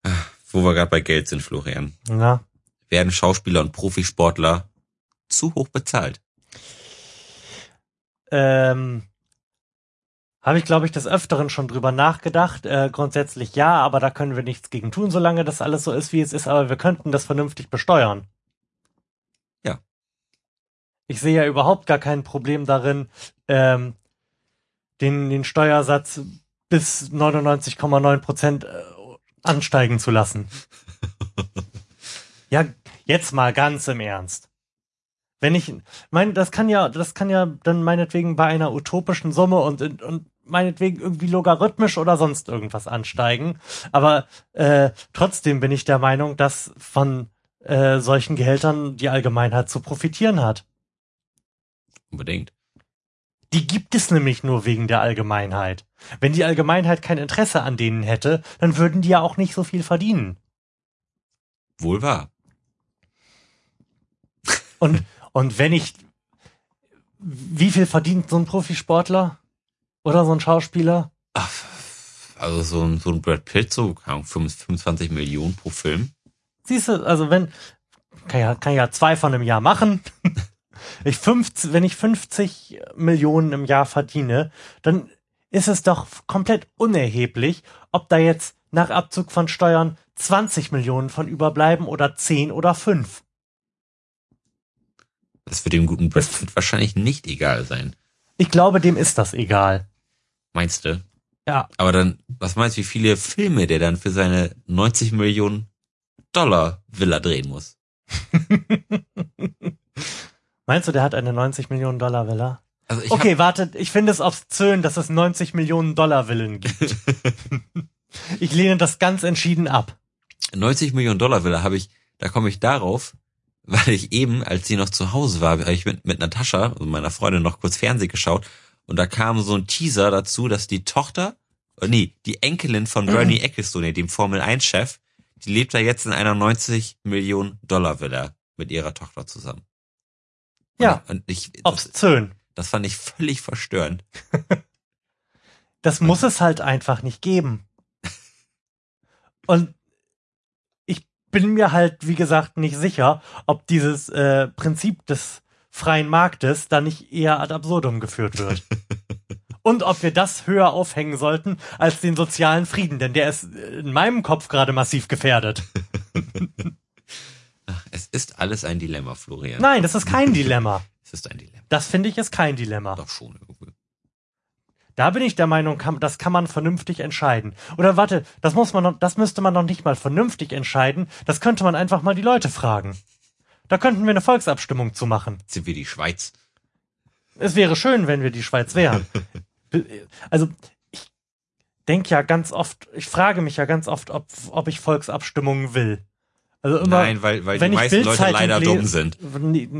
Ah, Wo wir gerade bei Geld sind, Florian. Na, Werden Schauspieler und Profisportler zu hoch bezahlt? ähm, habe ich, glaube ich, des Öfteren schon drüber nachgedacht. Äh, grundsätzlich ja, aber da können wir nichts gegen tun, solange das alles so ist, wie es ist. Aber wir könnten das vernünftig besteuern. Ja. Ich sehe ja überhaupt gar kein Problem darin, ähm, den, den Steuersatz bis 99,9 Prozent äh, ansteigen zu lassen. *laughs* ja, jetzt mal ganz im Ernst. Wenn ich, mein, das kann ja, das kann ja dann meinetwegen bei einer utopischen Summe und, und meinetwegen irgendwie logarithmisch oder sonst irgendwas ansteigen. Aber äh, trotzdem bin ich der Meinung, dass von äh, solchen Gehältern die Allgemeinheit zu profitieren hat. Unbedingt. Die gibt es nämlich nur wegen der Allgemeinheit. Wenn die Allgemeinheit kein Interesse an denen hätte, dann würden die ja auch nicht so viel verdienen. Wohl wahr. Und, und wenn ich, wie viel verdient so ein Profisportler? Oder so ein Schauspieler? Ach, also so ein, so ein Brad Pitt, so keine Ahnung, 25 Millionen pro Film. Siehst du, also wenn, kann ja, kann ja zwei von einem Jahr machen. Ich 50, wenn ich 50 Millionen im Jahr verdiene, dann ist es doch komplett unerheblich, ob da jetzt nach Abzug von Steuern 20 Millionen von überbleiben oder 10 oder 5. Das wird dem guten Brad Pitt wahrscheinlich nicht egal sein. Ich glaube, dem ist das egal. Meinst du? Ja. Aber dann, was meinst du, wie viele Filme der dann für seine 90 Millionen Dollar Villa drehen muss? *laughs* Meinst du, der hat eine 90 Millionen Dollar Villa? Also Okay, warte, ich finde es obszön, dass es 90 Millionen Dollar Villen gibt. *laughs* ich lehne das ganz entschieden ab. hab 90 Millionen Dollar Villa habe ich, da komme ich darauf, weil ich eben, als sie noch zu Hause war, habe ich mit, mit Natascha, also meiner Freundin, noch kurz Fernsehen geschaut und da kam so ein Teaser dazu, dass die Tochter, äh, nee, die Enkelin von Bernie Ecclestone, dem Formel 1 Chef, die lebt da jetzt in einer 90 Millionen Dollar Villa mit ihrer Tochter zusammen. Ja, Und ich, das, obszön. das fand ich völlig verstörend. *laughs* Das muss es halt einfach nicht geben. *laughs* Und ich bin mir halt, wie gesagt, nicht sicher, ob dieses äh, Prinzip des freien Marktes da nicht eher ad absurdum geführt wird. *laughs* Und ob wir das höher aufhängen sollten als den sozialen Frieden, denn der ist äh, in meinem Kopf gerade massiv gefährdet. Ist alles ein Dilemma, Florian. Nein, das ist kein Dilemma. *laughs* Es ist ein Dilemma. Das finde ich ist kein Dilemma. Doch schon irgendwie. Da bin ich der Meinung, das kann man vernünftig entscheiden. Oder warte, das muss man noch, das müsste man noch nicht mal vernünftig entscheiden. Das könnte man einfach mal die Leute fragen. Da könnten wir eine Volksabstimmung zu machen. Sind wir die Schweiz? Es wäre schön, wenn wir die Schweiz wären. *laughs* Also, ich denke ja ganz oft, ich frage mich ja ganz oft, ob, ob ich Volksabstimmungen will. Also immer, Nein, weil, weil die meisten Leute leider dumm sind.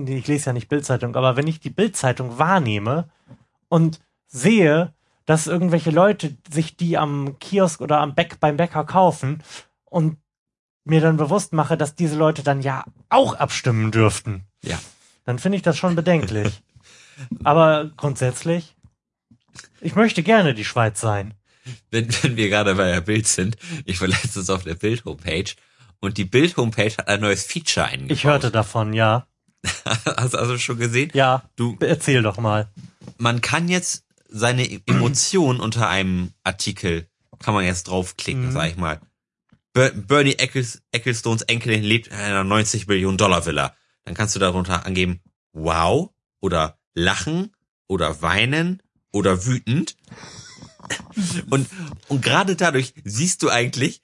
Ich lese ja nicht Bildzeitung, aber wenn ich die Bildzeitung wahrnehme und sehe, dass irgendwelche Leute sich die am Kiosk oder am Bäck, beim Bäcker kaufen und mir dann bewusst mache, dass diese Leute dann ja auch abstimmen dürften, Ja. dann finde ich das schon bedenklich. *laughs* Aber grundsätzlich, ich möchte gerne die Schweiz sein. Wenn, wenn wir gerade bei der Bild sind, ich war letztens auf der Bild-Homepage und die Bild-Homepage hat ein neues Feature eingebaut. Ich hörte davon, ja. *laughs* Hast du also schon gesehen? Ja, Du, erzähl doch mal. man kann jetzt seine Emotionen *clears throat* unter einem Artikel, kann man jetzt draufklicken, Mhm. sag ich mal. Ber Bernie Eccles Ecclestones Enkelin lebt in einer 90 Millionen Dollar Villa. Dann kannst du darunter angeben, wow, oder lachen, oder weinen, oder wütend. *laughs* Und, und gerade dadurch siehst du eigentlich,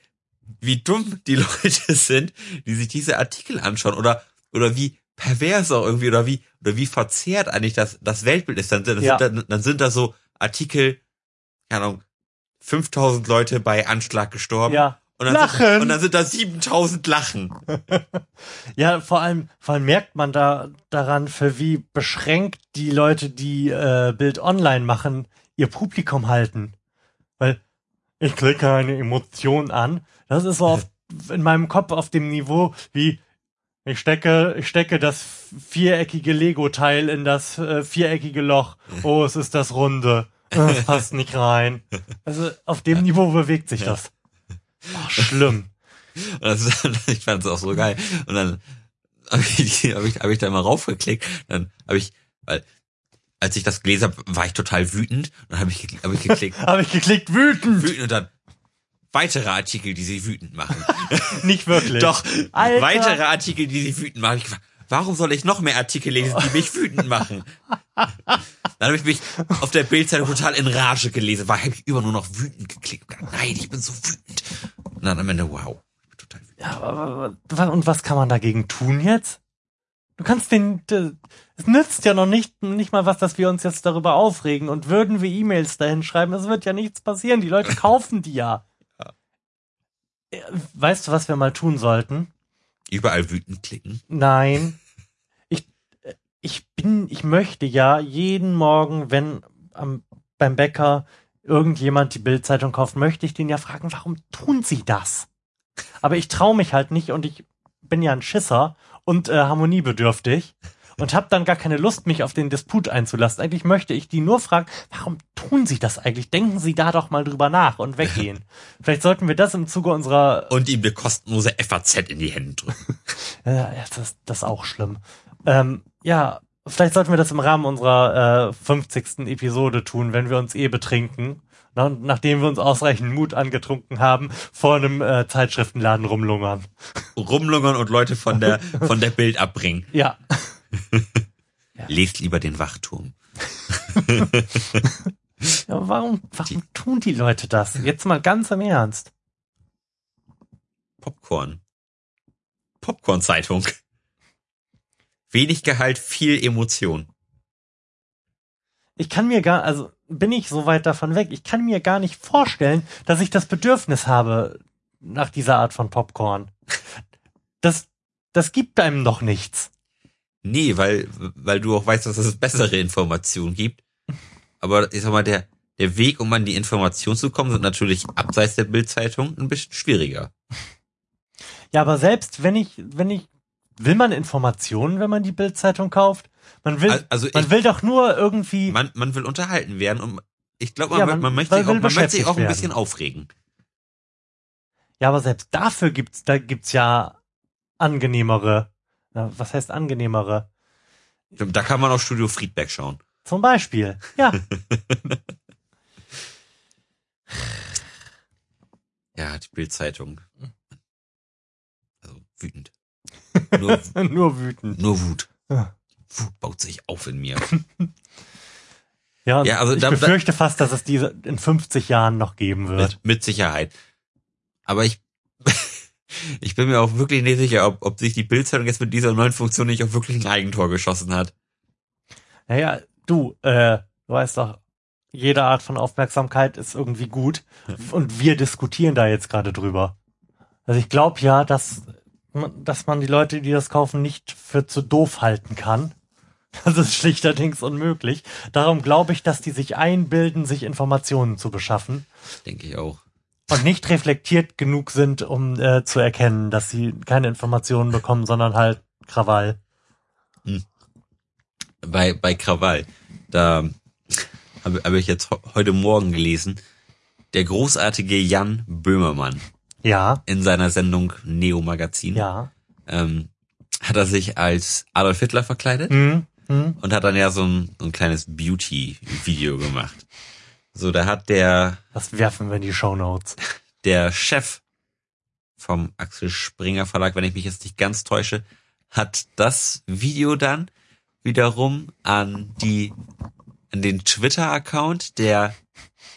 wie dumm die *laughs* Leute sind, die sich diese Artikel anschauen, oder, oder wie pervers auch irgendwie, oder wie, oder wie verzerrt eigentlich das, das Weltbild ist. Dann, dann, Ja. sind, da, dann sind da so Artikel, keine Ahnung, 5000 Leute bei Anschlag gestorben. Ja. Und dann, Lachen. Sind, und dann sind da 7000 Lachen. *laughs* Ja, vor allem, vor allem merkt man da daran, für wie beschränkt die Leute, die äh, Bild online machen, ihr Publikum halten. Ich klicke eine Emotion an. Das ist so auf, *laughs* in meinem Kopf auf dem Niveau wie ich stecke, ich stecke das viereckige Lego-Teil in das äh, viereckige Loch. Oh, es ist das Runde. Äh, Es passt nicht rein. Also auf dem Niveau bewegt sich das. Oh, schlimm. *laughs* Das ich fand es auch so geil. Und dann habe ich, hab ich, hab ich da mal raufgeklickt. Dann habe ich, weil als ich das gelesen habe, war ich total wütend. Und dann habe ich, geklickt- hab ich geklickt, *laughs* Habe ich geklickt, wütend. wütend und dann weitere Artikel, die sie wütend machen. *laughs* Nicht wirklich. Doch, Alter. weitere Artikel, die sie wütend machen. Ich, warum soll ich noch mehr Artikel lesen, die mich wütend machen? Dann habe ich mich auf der Bildzeitung total in Rage gelesen, weil habe ich über nur noch wütend geklickt. Nein, ich bin so wütend. Und dann am Ende, wow, ich bin total wütend. Ja, aber, aber, und was kann man dagegen tun jetzt? Du kannst den, de- es nützt ja noch nicht, nicht mal was, dass wir uns jetzt darüber aufregen und würden wir E-Mails dahin schreiben, es wird ja nichts passieren, die Leute *laughs* kaufen die ja. Ja, Weißt du, was wir mal tun sollten? Überall wütend klicken. Nein. *laughs* Ich, äh, ich bin, ich möchte ja jeden Morgen, wenn am, beim Bäcker irgendjemand die Bildzeitung kauft, möchte ich den ja fragen, warum tun sie das? Aber ich traue mich halt nicht und ich bin ja ein Schisser und äh, harmoniebedürftig und habe dann gar keine Lust, mich auf den Disput einzulassen. Eigentlich möchte ich die nur fragen, warum tun sie das eigentlich? Denken sie da doch mal drüber nach und weggehen. *laughs* Vielleicht sollten wir das im Zuge unserer Und ihm eine kostenlose FAZ in die Hände drücken. *laughs* Ja, das, das ist auch schlimm. Ähm, ja, vielleicht sollten wir das im Rahmen unserer äh, 50. Episode tun, wenn wir uns eh betrinken. Na, nachdem wir uns ausreichend Mut angetrunken haben, vor einem äh, Zeitschriftenladen rumlungern. Rumlungern und Leute von der, *laughs* von der Bild abbringen. Ja. *laughs* Lest lieber den Wachturm. *laughs* ja warum, warum tun die Leute das? Jetzt mal ganz im Ernst. Popcorn. Popcorn-Zeitung. Wenig Gehalt, viel Emotion. Ich kann mir gar, also bin ich so weit davon weg, ich kann mir gar nicht vorstellen, dass ich das Bedürfnis habe nach dieser Art von Popcorn. Das, das gibt einem doch nichts. Nee, weil, weil du auch weißt, dass es bessere Informationen gibt. Aber ich sag mal, der, der Weg, um an die Information zu kommen, sind natürlich abseits der Bildzeitung ein bisschen schwieriger. Ja, aber selbst wenn ich, wenn ich, will man Informationen, wenn man die Bildzeitung kauft? Man will, Al- Also ich, man will doch nur irgendwie, man, man will unterhalten werden und ich glaube, man, Ja, man, man- möchte auch, man möchte sich auch ein bisschen werden. aufregen. ja, aber selbst dafür gibt's, da gibt's ja angenehmere, na, was heißt angenehmere? Da kann man auf Studio Friedberg schauen. Zum Beispiel, ja, *laughs* Ja, die Bildzeitung. Also wütend. *laughs* Nur, nur wütend. nur Wut. Ja. Wut baut sich auf in mir. *laughs* Ja, Ja, also ich da- befürchte fast, dass es diese in 50 Jahren noch geben wird. Mit, mit Sicherheit. Aber ich, *laughs* ich bin mir auch wirklich nicht sicher, ob, ob sich die Bildzeitung jetzt mit dieser neuen Funktion nicht auch wirklich ein Eigentor geschossen hat. Naja, du, äh, du weißt doch, jede Art von Aufmerksamkeit ist irgendwie gut. Und wir diskutieren da jetzt gerade drüber. Also ich glaube ja, dass, dass man die Leute, die das kaufen, nicht für zu doof halten kann. *laughs* Das ist schlichterdings unmöglich. Darum glaube ich, dass die sich einbilden, sich Informationen zu beschaffen. Denke ich auch. und nicht reflektiert genug sind, um äh, zu erkennen, dass sie keine Informationen bekommen, sondern halt Krawall. Bei, bei Krawall, da habe hab ich jetzt heute Morgen gelesen, der großartige Jan Böhmermann Ja, in seiner Sendung Neo Magazin ja. ähm, hat er sich als Adolf Hitler verkleidet Hm, hm. und hat dann ja so ein, so ein kleines Beauty-Video gemacht. So, da hat der, Das werfen wir in die Shownotes. *laughs* der Chef vom Axel Springer Verlag, wenn ich mich jetzt nicht ganz täusche, hat das Video dann wiederum an die, an den Twitter-Account der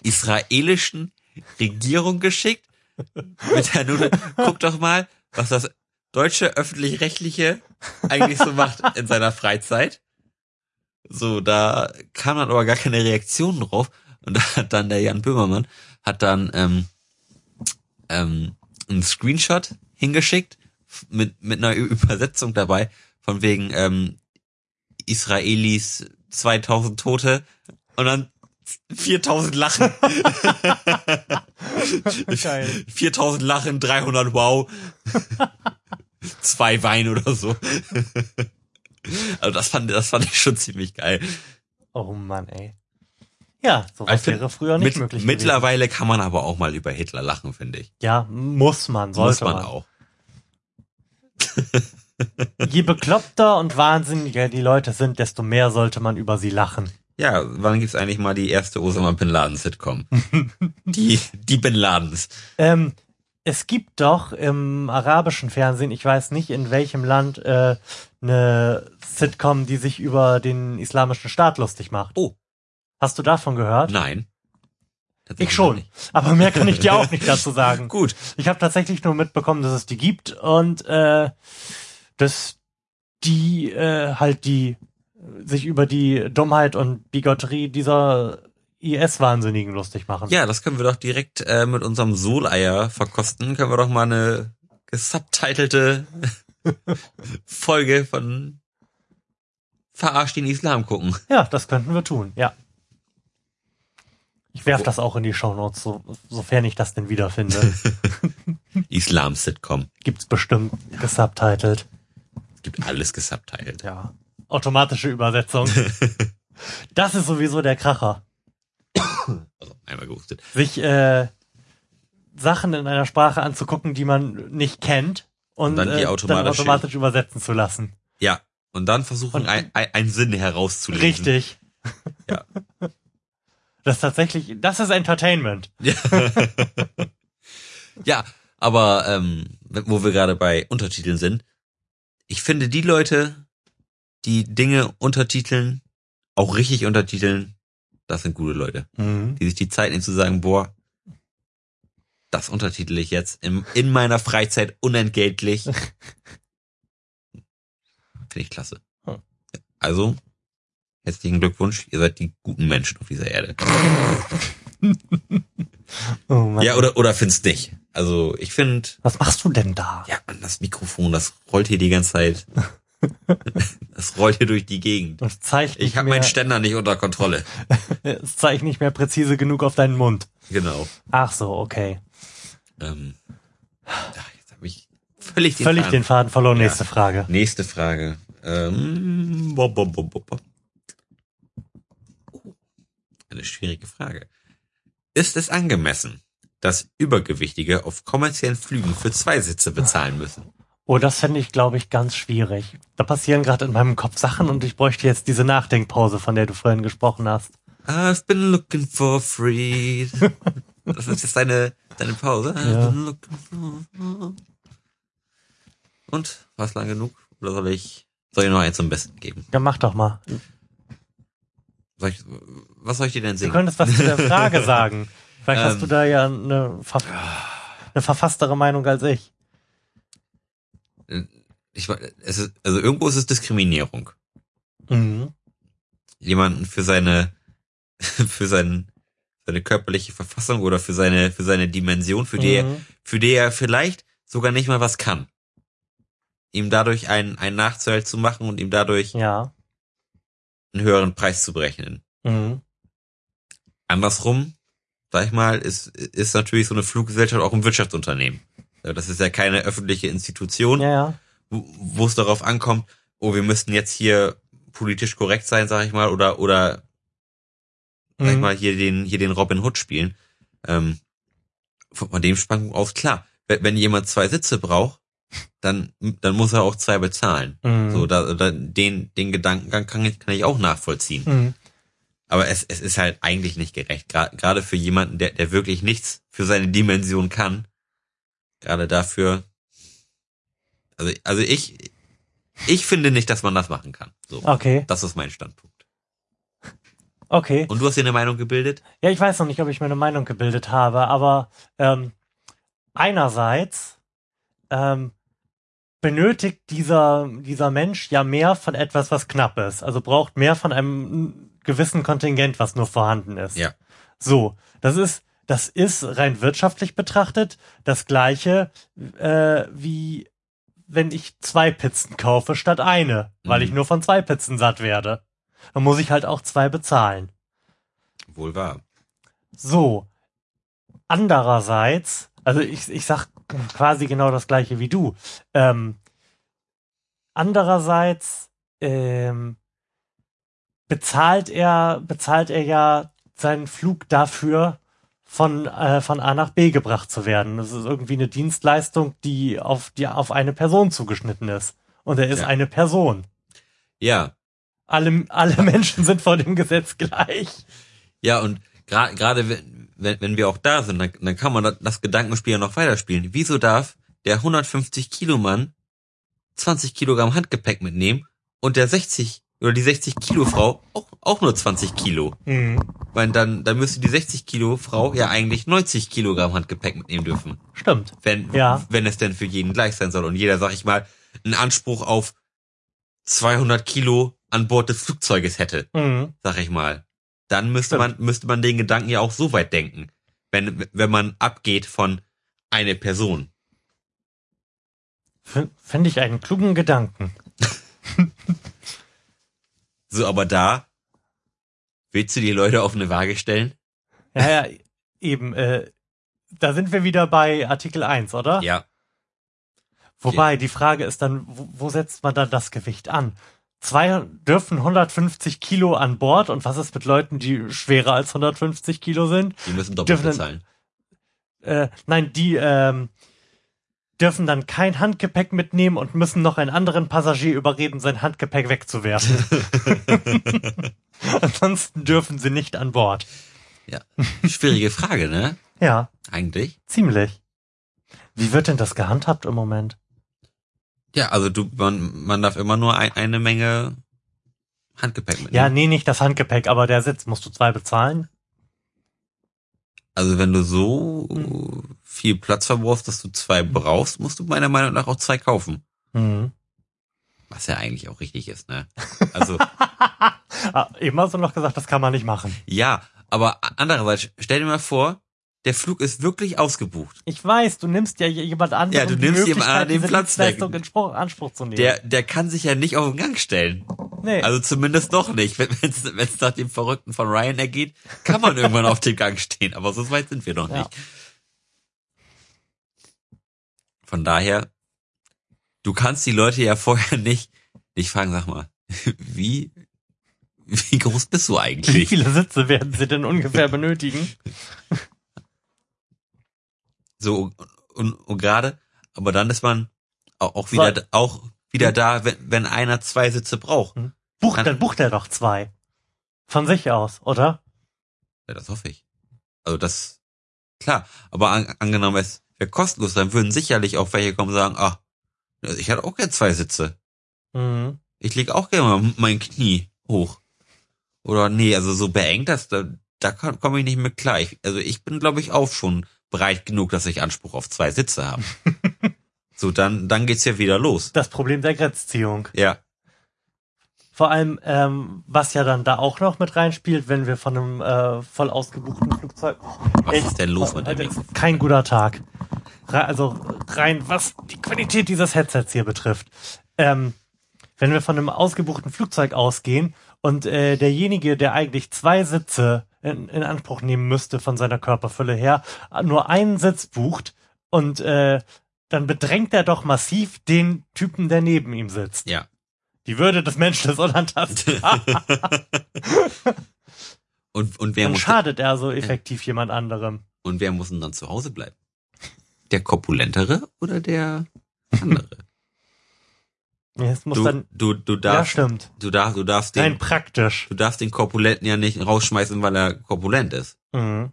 israelischen Regierung geschickt. Mit der Note, guck doch mal, was das deutsche öffentlich-rechtliche eigentlich so macht in seiner Freizeit. So, da kam dann aber gar keine Reaktion drauf. Und *laughs* da hat dann der Jan Böhmermann hat dann ähm, ähm, einen Screenshot hingeschickt mit mit einer Übersetzung dabei von wegen ähm, Israelis 2000 Tote und dann 4000 Lachen. *laughs* Geil. *laughs* 4000 Lachen, 300 Wow. Zwei Wein oder so. Also das fand, das fand ich schon ziemlich geil. Oh Mann, ey. Ja, Ich sowas find, wäre früher nicht Mit, möglich gewesen. mittlerweile kann man aber auch mal über Hitler lachen, finde ich. Ja, muss man, sollte Muss man. man auch. *laughs* *laughs* Je bekloppter und wahnsinniger die Leute sind, desto mehr sollte man über sie lachen. Ja, wann gibt's eigentlich mal die erste Osama Bin Laden Sitcom? *laughs* die, die Bin Ladens. Ähm, es gibt doch im arabischen Fernsehen, ich weiß nicht in welchem Land, äh, eine Sitcom, die sich über den islamischen Staat lustig macht. Oh. Hast du davon gehört? Nein. Ich schon. nicht. Aber mehr kann ich dir auch nicht dazu sagen. *laughs* Gut. Ich habe tatsächlich nur mitbekommen, dass es die gibt und äh, dass die äh, halt die sich über die Dummheit und Bigotterie dieser IS-Wahnsinnigen lustig machen. Ja, das können wir doch direkt äh, mit unserem Soleier verkosten. Können wir doch mal eine gesubtitelte *laughs* Folge von Verarscht den Islam gucken. Ja, das könnten wir tun, ja. Ich werf das auch in die Shownotes, so, sofern ich das denn wiederfinde. *laughs* Islam-Sitcom. Gibt's bestimmt gesubtitelt. Gibt alles gesubtitelt. Ja. Automatische Übersetzung. *laughs* Das ist sowieso der Kracher. Also einmal gehustet. Sich äh, Sachen in einer Sprache anzugucken, die man nicht kennt und, Und dann die äh, automatisch- dann automatisch übersetzen zu lassen. Ja. Und dann versuchen, Und- ein, ein, einen Sinn herauszulesen. Richtig. Ja. *laughs* Das ist tatsächlich, das ist Entertainment. *laughs* Ja. ja, aber ähm, wo wir gerade bei Untertiteln sind, ich finde die Leute, die Dinge untertiteln, auch richtig untertiteln, das sind gute Leute. Mhm. Die sich die Zeit nehmen zu sagen, boah, das untertitel ich jetzt in, in meiner Freizeit unentgeltlich. Finde ich klasse. Also, herzlichen Glückwunsch, ihr seid die guten Menschen auf dieser Erde. *laughs* Oh. Ja, oder, oder find's nicht. Also, ich finde, Was machst du denn da? Ja, das Mikrofon, das rollt hier die ganze Zeit. *laughs* das rollt hier durch die Gegend. Das zeigt Ich habe meinen Ständer nicht unter Kontrolle. *laughs* es zeigt nicht mehr präzise genug auf deinen Mund. Genau. Ach so, okay. Ähm, jetzt habe ich völlig den Völlig Faden. den Faden verloren. Ja. Nächste Frage. Nächste Frage. Ähm, bop, bop, bop. Oh, Eine schwierige Frage. Ist es angemessen, dass Übergewichtige auf kommerziellen Flügen für zwei Sitze bezahlen müssen? Oh, das fände ich, glaube ich, ganz schwierig. Da passieren gerade in meinem Kopf Sachen und ich bräuchte jetzt diese Nachdenkpause, von der du vorhin gesprochen hast. I've been looking for free. *laughs* Das ist jetzt deine, deine Pause. Ja. Und? War's lang genug? Oder soll ich, soll ich noch eins zum Besten geben? Ja, mach doch mal. Soll ich, was soll ich dir denn Du singen? könntest was zu der Frage *laughs* sagen. Vielleicht hast Ähm. du da ja eine, eine verfasstere Meinung als ich. Ich, es ist, also irgendwo ist es Diskriminierung. Mhm. Jemanden für seine, *laughs* für seinen, seine körperliche Verfassung oder für seine, für seine Dimension, für die er, Mhm. für die er vielleicht sogar nicht mal was kann. Ihm dadurch einen, einen Nachteil zu machen und ihm dadurch Ja. einen höheren Preis zu berechnen. Mhm. Andersrum sag ich mal, ist, ist natürlich so eine Fluggesellschaft auch ein Wirtschaftsunternehmen. Das ist ja keine öffentliche Institution, Ja, ja. wo wo es darauf ankommt, oh, wir müssten jetzt hier politisch korrekt sein, sag ich mal, oder, oder sag ich Mhm. mal, hier den, hier den Robin Hood spielen. Ähm, von, von dem Spannung aus, klar, wenn, wenn jemand zwei Sitze braucht, dann, dann muss er auch zwei bezahlen. Mhm. So, da, da, den, den Gedankengang kann ich, kann ich auch nachvollziehen. Mhm. Aber es, es ist halt eigentlich nicht gerecht. Gerade für jemanden, der, der wirklich nichts für seine Dimension kann. Gerade dafür. Also, also ich, ich finde nicht, dass man das machen kann. So. Okay, Das ist mein Standpunkt. Okay. Und du hast dir eine Meinung gebildet? Ja, ich weiß noch nicht, ob ich mir eine Meinung gebildet habe, aber ähm, einerseits ähm, benötigt dieser, dieser Mensch ja mehr von etwas, was knapp ist. Also braucht mehr von einem gewissen Kontingent, was nur vorhanden ist. Ja. So, das ist, das ist rein wirtschaftlich betrachtet das gleiche äh, wie wenn ich zwei Pizzen kaufe statt eine, weil Mhm. ich nur von zwei Pizzen satt werde. Dann muss ich halt auch zwei bezahlen. Wohl wahr. So. Andererseits, also ich, ich sag quasi genau das gleiche wie du. Ähm, andererseits ähm, bezahlt er, bezahlt er ja seinen Flug dafür, von, äh, von A nach B gebracht zu werden. Das ist irgendwie eine Dienstleistung, die auf, die auf eine Person zugeschnitten ist. Und er ist Ja. eine Person. Ja. Alle, alle Menschen sind vor dem Gesetz gleich. Ja, und gra- gerade wenn, wenn, wenn wir auch da sind, dann, dann kann man das, das Gedankenspiel ja noch weiterspielen. Wieso darf der 150 Kilo Mann 20 Kilogramm Handgepäck mitnehmen und der 60 oder die 60 Kilo Frau auch, auch nur 20 Kilo? Mhm. Weil dann, dann müsste die 60 Kilo Frau ja eigentlich 90 Kilogramm Handgepäck mitnehmen dürfen. Stimmt. Wenn, Ja. wenn es denn für jeden gleich sein soll und jeder, sag ich mal, einen Anspruch auf 200 Kilo an Bord des Flugzeuges hätte Mhm. sag ich mal, dann müsste Stimmt. man, müsste man den Gedanken ja auch so weit denken, wenn, wenn man abgeht von eine Person. F- Finde ich einen klugen Gedanken. *laughs* So, aber da willst du die Leute auf eine Waage stellen? Ja, ja, eben, äh, da sind wir wieder bei Artikel 1, oder? Ja. Wobei, die Frage ist dann, wo, wo setzt man dann das Gewicht an? Zwei dürfen 150 Kilo an Bord und was ist mit Leuten, die schwerer als 150 Kilo sind? Die müssen doppelt Dürfen- bezahlen. Äh, nein, die ähm, dürfen dann kein Handgepäck mitnehmen und müssen noch einen anderen Passagier überreden, sein Handgepäck wegzuwerfen. *laughs* Ansonsten dürfen sie nicht an Bord. Ja. Schwierige Frage, ne? Ja, Eigentlich. ziemlich. Wie wird denn das gehandhabt im Moment? Ja, also du, man, man darf immer nur ein, eine Menge Handgepäck mitnehmen. Ja, nee, nicht das Handgepäck, aber der Sitz. Musst du zwei bezahlen? Also wenn du so Hm. viel Platz verbrauchst, dass du zwei brauchst, musst du meiner Meinung nach auch zwei kaufen. Mhm. Was ja eigentlich auch richtig ist, ne? Also, *laughs* Ah, eben hast du noch gesagt, das kann man nicht machen. ja, aber andererseits, stell dir mal vor, der Flug ist wirklich ausgebucht. Ich weiß, du nimmst ja jemand anderen Ja, du nimmst jemand anderen den Platz weg. In Spruch, Anspruch zu nehmen. Der, der kann sich ja nicht auf den Gang stellen. nee. Also zumindest noch nicht. *laughs* Wenn es nach dem Verrückten von Ryan ergeht, kann man irgendwann auf dem Gang stehen. Aber so weit sind wir noch Ja. nicht. Von daher, du kannst die Leute ja vorher nicht, nicht fragen, sag mal, *laughs* wie, wie groß bist du Wie eigentlich? viele Sitze werden sie denn ungefähr benötigen? *laughs* So, und, und gerade, aber dann ist man auch, wieder, auch wieder da, wenn, wenn einer zwei Sitze braucht. Bucht, Kann- dann bucht er doch zwei. Von sich aus, oder? Ja, das hoffe ich. Also das, klar, aber an, angenommen, es wäre kostenlos, dann würden sicherlich auch welche kommen und sagen, ach, ich hatte auch gerne zwei Sitze. Mhm. Ich leg auch gerne mal mein Knie hoch. Oder nee, also so beengt das, da, da komme ich nicht mit klar. Ich, also ich bin, glaube ich, auch schon breit genug, dass ich Anspruch auf zwei Sitze habe. *laughs* so, dann, dann geht's ja wieder los. Das Problem der Grenzziehung. Ja, Vor allem, ähm, was ja dann da auch noch mit reinspielt, wenn wir von einem äh, voll ausgebuchten Flugzeug. was Echt? ist denn los mit dem Ding? ist kein guter Tag. Also rein, was die Qualität dieses Headsets hier betrifft. Ähm, wenn wir von einem ausgebuchten Flugzeug ausgehen und äh, derjenige, der eigentlich zwei Sitze in, in Anspruch nehmen müsste von seiner Körperfülle her, nur einen Sitz bucht und äh, dann bedrängt er doch massiv den Typen, der neben ihm sitzt. Ja. Die Würde des Menschen ist unantastbar. *laughs* und, und wer dann muss schadet er so effektiv jemand anderem. und wer muss denn dann zu Hause bleiben? Der korpulentere oder der andere? Ja, Es muss du, dann. du, du Ja, darfst, stimmt. du darfst, du darfst den, Nein, praktisch. du darfst den Korpulenten ja nicht rausschmeißen, weil er korpulent ist. Mhm.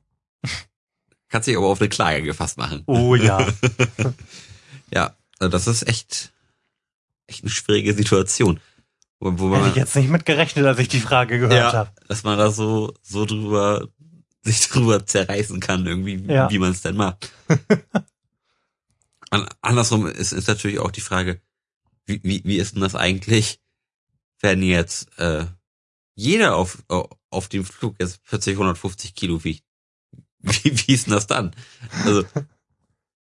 Kannst dich aber auf eine Klage gefasst machen. Oh ja. *laughs* Ja, also das ist echt, echt eine schwierige Situation. Wo, wo Hätte man, ich jetzt nicht mit gerechnet, als ich die Frage gehört ja, habe. dass man da so, so drüber, sich *laughs* drüber zerreißen kann, irgendwie, Ja. wie man es denn macht. *laughs* An, andersrum ist, ist natürlich auch die Frage, wie, wie, wie ist denn das eigentlich, wenn jetzt äh, jeder auf, auf dem Flug jetzt plötzlich 150 Kilo wiegt? *laughs* Wie, wie ist denn das dann? Also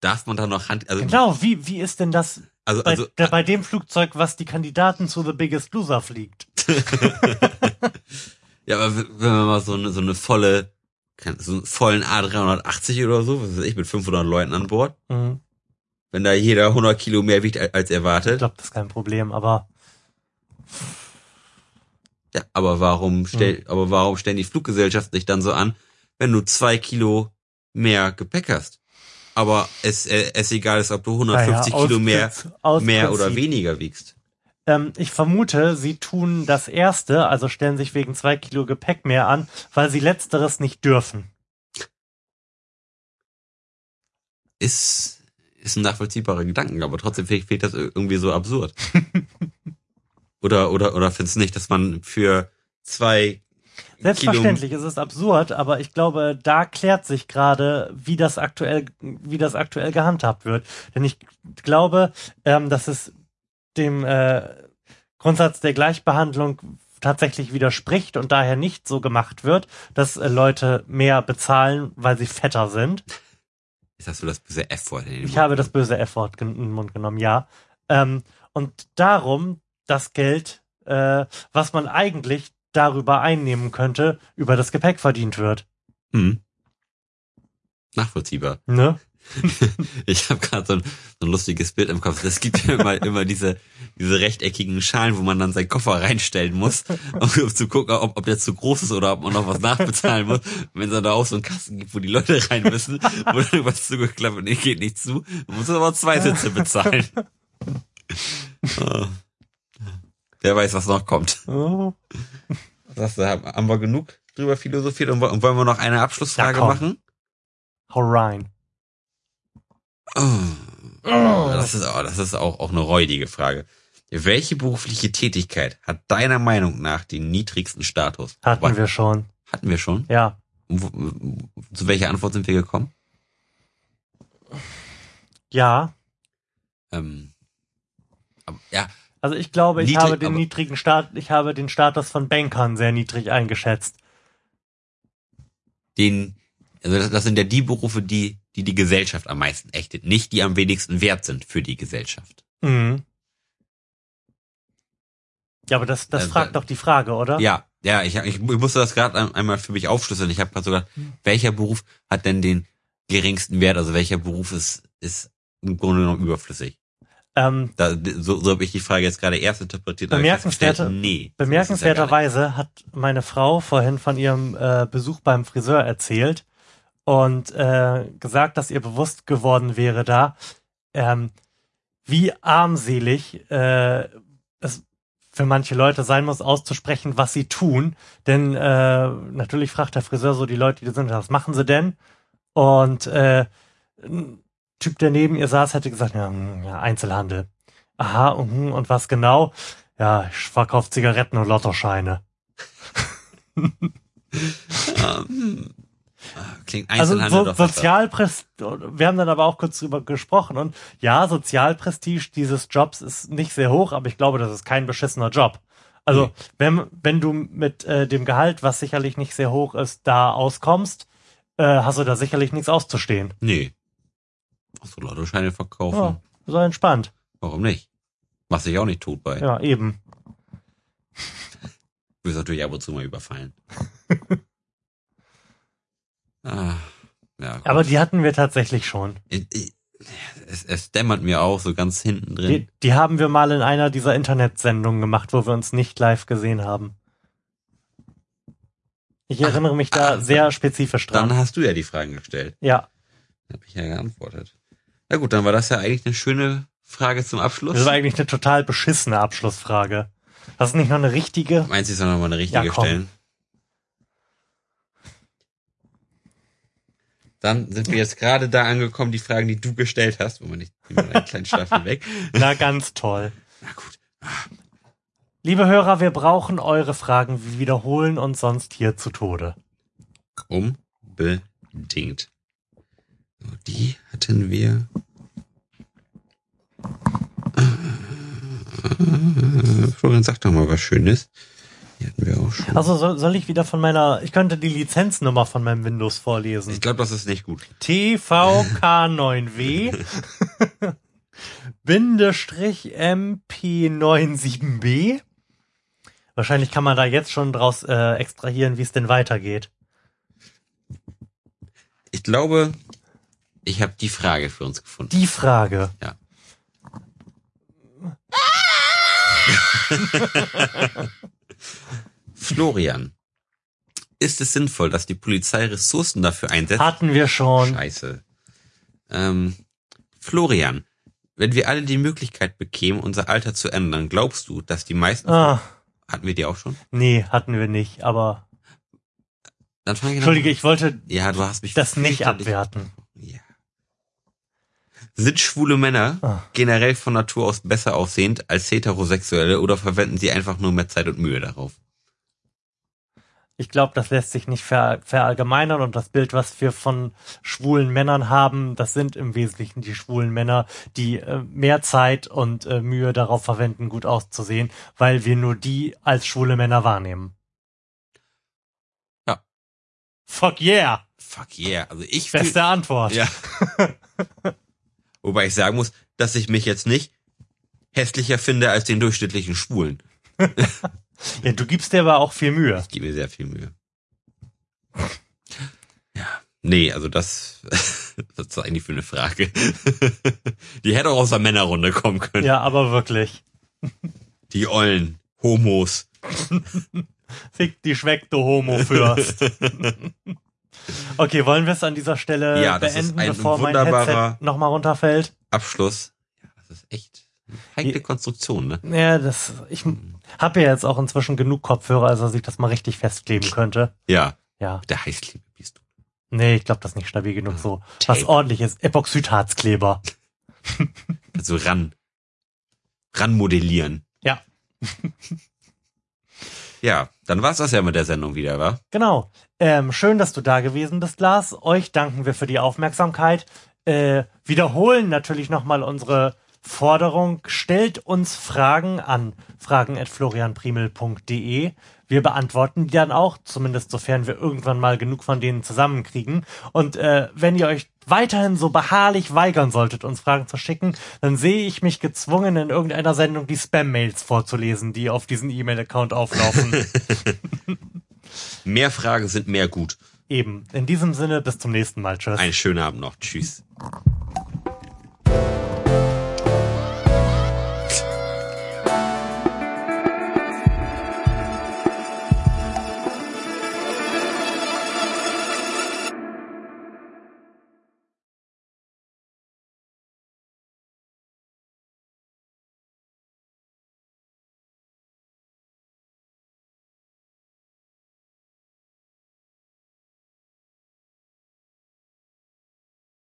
darf man da noch Hand, also, Genau, wie, wie ist denn das also, bei, also der, bei dem Flugzeug, was die Kandidaten zu The Biggest Loser fliegt? *laughs* *laughs* Ja, aber wenn man mal so eine, so eine volle, so einen vollen A380 oder so, was weiß ich, mit 500 Leuten an Bord, Mhm. Wenn da jeder 100 Kilo mehr wiegt al- als Ich erwartet. glaube, das ist kein Problem, aber Ja, aber warum stell, Hm. aber warum stellen die Fluggesellschaften sich dann so an, wenn du zwei Kilo mehr Gepäck hast? Aber es, äh, es egal ist, ob du 150 naja, Kilo mehr, aus mehr oder weniger wiegst. Ähm, ich vermute, sie tun das erste, also stellen sich wegen zwei Kilo Gepäck mehr an, weil sie letzteres nicht dürfen. Ist, ist ein nachvollziehbarer Gedanken, aber trotzdem fehlt, fehlt das irgendwie so absurd. *laughs* oder, oder, oder findest du nicht, dass man für zwei Selbstverständlich ist es absurd, aber ich glaube, da klärt sich gerade, wie das aktuell, wie das aktuell gehandhabt wird. Denn ich glaube, ähm, dass es dem äh, Grundsatz der Gleichbehandlung tatsächlich widerspricht und daher nicht so gemacht wird, dass äh, Leute mehr bezahlen, weil sie fetter sind. Jetzt hast du das böse F-Wort in den Ich habe das böse F-Wort in den Mund genommen, ja. Ähm, und darum das Geld, äh, was man eigentlich darüber einnehmen könnte, über das Gepäck verdient wird. Hm. Nachvollziehbar. Ne? *laughs* Ich habe gerade so, ein, so ein lustiges Bild im Kopf. Es gibt ja immer, *laughs* immer diese, diese rechteckigen Schalen, wo man dann seinen Koffer reinstellen muss, um zu gucken, ob, ob der zu groß ist oder ob man noch was nachbezahlen muss. Und wenn es dann da auch so einen Kasten gibt, wo die Leute rein müssen, wo dann was zugeklappt und nee, geht nicht zu, man muss aber zwei Sitze bezahlen. *laughs* Ah. Wer weiß, was noch kommt. Oh. Sagst du, haben wir genug drüber philosophiert und wo- und wollen wir noch eine Abschlussfrage Ja, machen? Hau rein. Oh, das ist, auch, das ist auch, auch eine räudige Frage. Welche berufliche Tätigkeit hat deiner Meinung nach den niedrigsten Status? Hatten Wobei, wir schon. Hatten wir schon? Ja. Zu welcher Antwort sind wir gekommen? Ja. Ähm, aber, ja, Also ich glaube, ich Niedrig, habe den niedrigen Stat, ich habe den Status von Bankern sehr niedrig eingeschätzt. den, also das, das sind ja die Berufe, die, die die Gesellschaft am meisten ächtet, nicht die am wenigsten wert sind für die Gesellschaft. Mhm. Ja, aber das, das Äh, fragt doch die Frage, oder? Ja, ja, ich, ich, ich musste das gerade ein- einmal für mich aufschlüsseln. Ich habe gerade sogar, welcher Beruf hat denn den geringsten Wert? Also welcher Beruf ist, ist im Grunde genommen überflüssig? Ähm, Da, so, so habe ich die Frage jetzt gerade erst interpretiert. Bemerkenswerte- nee. Bemerkenswerterweise hat meine Frau vorhin von ihrem äh, Besuch beim Friseur erzählt und äh, gesagt, dass ihr bewusst geworden wäre da, ähm, wie armselig äh, es für manche Leute sein muss, auszusprechen, was sie tun. Denn äh, natürlich fragt der Friseur so die Leute, die sind, was machen sie denn? Und äh, ein Typ, der neben ihr saß, hätte gesagt, ja, hm, Einzelhandel. Aha, mhm, und was genau? Ja, ich verkaufe Zigaretten und Lottoscheine. nicht. *laughs* Ähm, Klingt Also Einzelhandel so, doch besser. Sozialprestige, wir haben dann aber auch kurz drüber gesprochen und ja, Sozialprestige dieses Jobs ist nicht sehr hoch, aber ich glaube, das ist kein beschissener Job. Also Nee. wenn, wenn du mit äh, dem Gehalt, was sicherlich nicht sehr hoch ist, da auskommst, äh, hast du da sicherlich nichts auszustehen. Nee. Ach so, Lottoscheine verkaufen. Ja, so entspannt. Warum nicht? Machst dich auch nicht tot bei. Ja, eben. Du wirst natürlich ab und zu mal überfallen. *laughs* Ah, ja. Aber die hatten wir tatsächlich schon. Es, es dämmert mir auch so ganz hinten drin. Die, die haben wir mal in einer dieser Internetsendungen gemacht, wo wir uns nicht live gesehen haben. Ich erinnere mich da ah, sehr spezifisch dran. Dann hast du ja die Fragen gestellt. ja, Habe ich ja geantwortet. Na gut, dann war das ja eigentlich eine schöne Frage zum Abschluss. das war eigentlich eine total beschissene Abschlussfrage. Hast du nicht noch eine richtige? Meinst du, ich soll noch mal eine richtige Ja, stellen? Dann sind wir jetzt gerade da angekommen, die Fragen, die du gestellt hast. Ich nehme mal einen kleinen Staffel weg. *laughs* Na, ganz toll. Na gut. Liebe Hörer, wir brauchen eure Fragen. Wir wiederholen uns sonst hier zu Tode. Unbedingt. So, die hatten wir. Äh, Florian, sag doch mal was Schönes. Die hatten wir auch schon. Also soll, soll ich wieder von meiner, ich könnte die Lizenznummer von meinem Windows vorlesen. Ich glaube, das ist nicht gut. TVK9W *laughs* Bindestrich MP97B. Wahrscheinlich kann man da jetzt schon draus äh, extrahieren, wie es denn weitergeht. Ich glaube, ich habe die Frage für uns gefunden. Die Frage. *laughs* *laughs* Florian, ist es sinnvoll, dass die Polizei Ressourcen dafür einsetzt? Hatten wir schon. Scheiße. Ähm, Florian, wenn wir alle die Möglichkeit bekämen, unser Alter zu ändern, glaubst du, dass die meisten... Ah, Hatten wir die auch schon? nee, hatten wir nicht, aber Dann fange ich Entschuldige, ich wollte Ja, du hast mich das nicht abwerten. Ja. Sind schwule Männer Ah. generell von Natur aus besser aussehend als heterosexuelle oder verwenden sie einfach nur mehr Zeit und Mühe darauf? Ich glaube, das lässt sich nicht ver verallgemeinern und das Bild, was wir von schwulen Männern haben, das sind im Wesentlichen die schwulen Männer, die äh, mehr Zeit und äh, Mühe darauf verwenden, gut auszusehen, weil wir nur die als schwule Männer wahrnehmen. Ja. Fuck yeah! Fuck yeah. Also ich Beste Antwort. Ja. *laughs* Wobei ich sagen muss, dass ich mich jetzt nicht hässlicher finde als den durchschnittlichen Schwulen. *laughs* ja, du gibst dir aber auch viel Mühe. Ich gebe mir sehr viel Mühe. Ja. Nee, also das, *laughs* das ist eigentlich für eine Frage. *laughs* Die hätte auch aus der Männerrunde kommen können. Ja, aber wirklich. Die Ollen, Homos. Fick die Schweck, du Homo-Fürst. *laughs* okay, wollen wir es an dieser Stelle Ja, beenden, bevor mein Headset nochmal runterfällt? Abschluss. Ja, das ist echt heikle Konstruktion, ne? Ja, das, ich habe ja jetzt auch inzwischen genug Kopfhörer, als dass ich das mal richtig festkleben könnte. Ja, Ja. der Heißkleber bist du. Nee, ich glaube, das ist nicht stabil genug so. Tape. Was ordentliches. Epoxidharzkleber. *laughs* Also ran, ran modellieren. Ja. Ja, dann war's das ja mit der Sendung wieder, wa? Genau. Ähm, schön, dass du da gewesen bist, Lars. Euch danken wir für die Aufmerksamkeit. Äh, wiederholen natürlich nochmal unsere Forderung. Stellt uns Fragen an fragen.florianprimel.de. Wir beantworten die dann auch, zumindest sofern wir irgendwann mal genug von denen zusammenkriegen. Und äh, wenn ihr euch weiterhin so beharrlich weigern solltet, uns Fragen zu schicken, dann sehe ich mich gezwungen, in irgendeiner Sendung die Spam-Mails vorzulesen, die auf diesen E-Mail-Account auflaufen. *laughs* Mehr Fragen sind mehr gut. Eben. In diesem Sinne, bis zum nächsten Mal. Tschüss. Einen schönen Abend noch. Tschüss.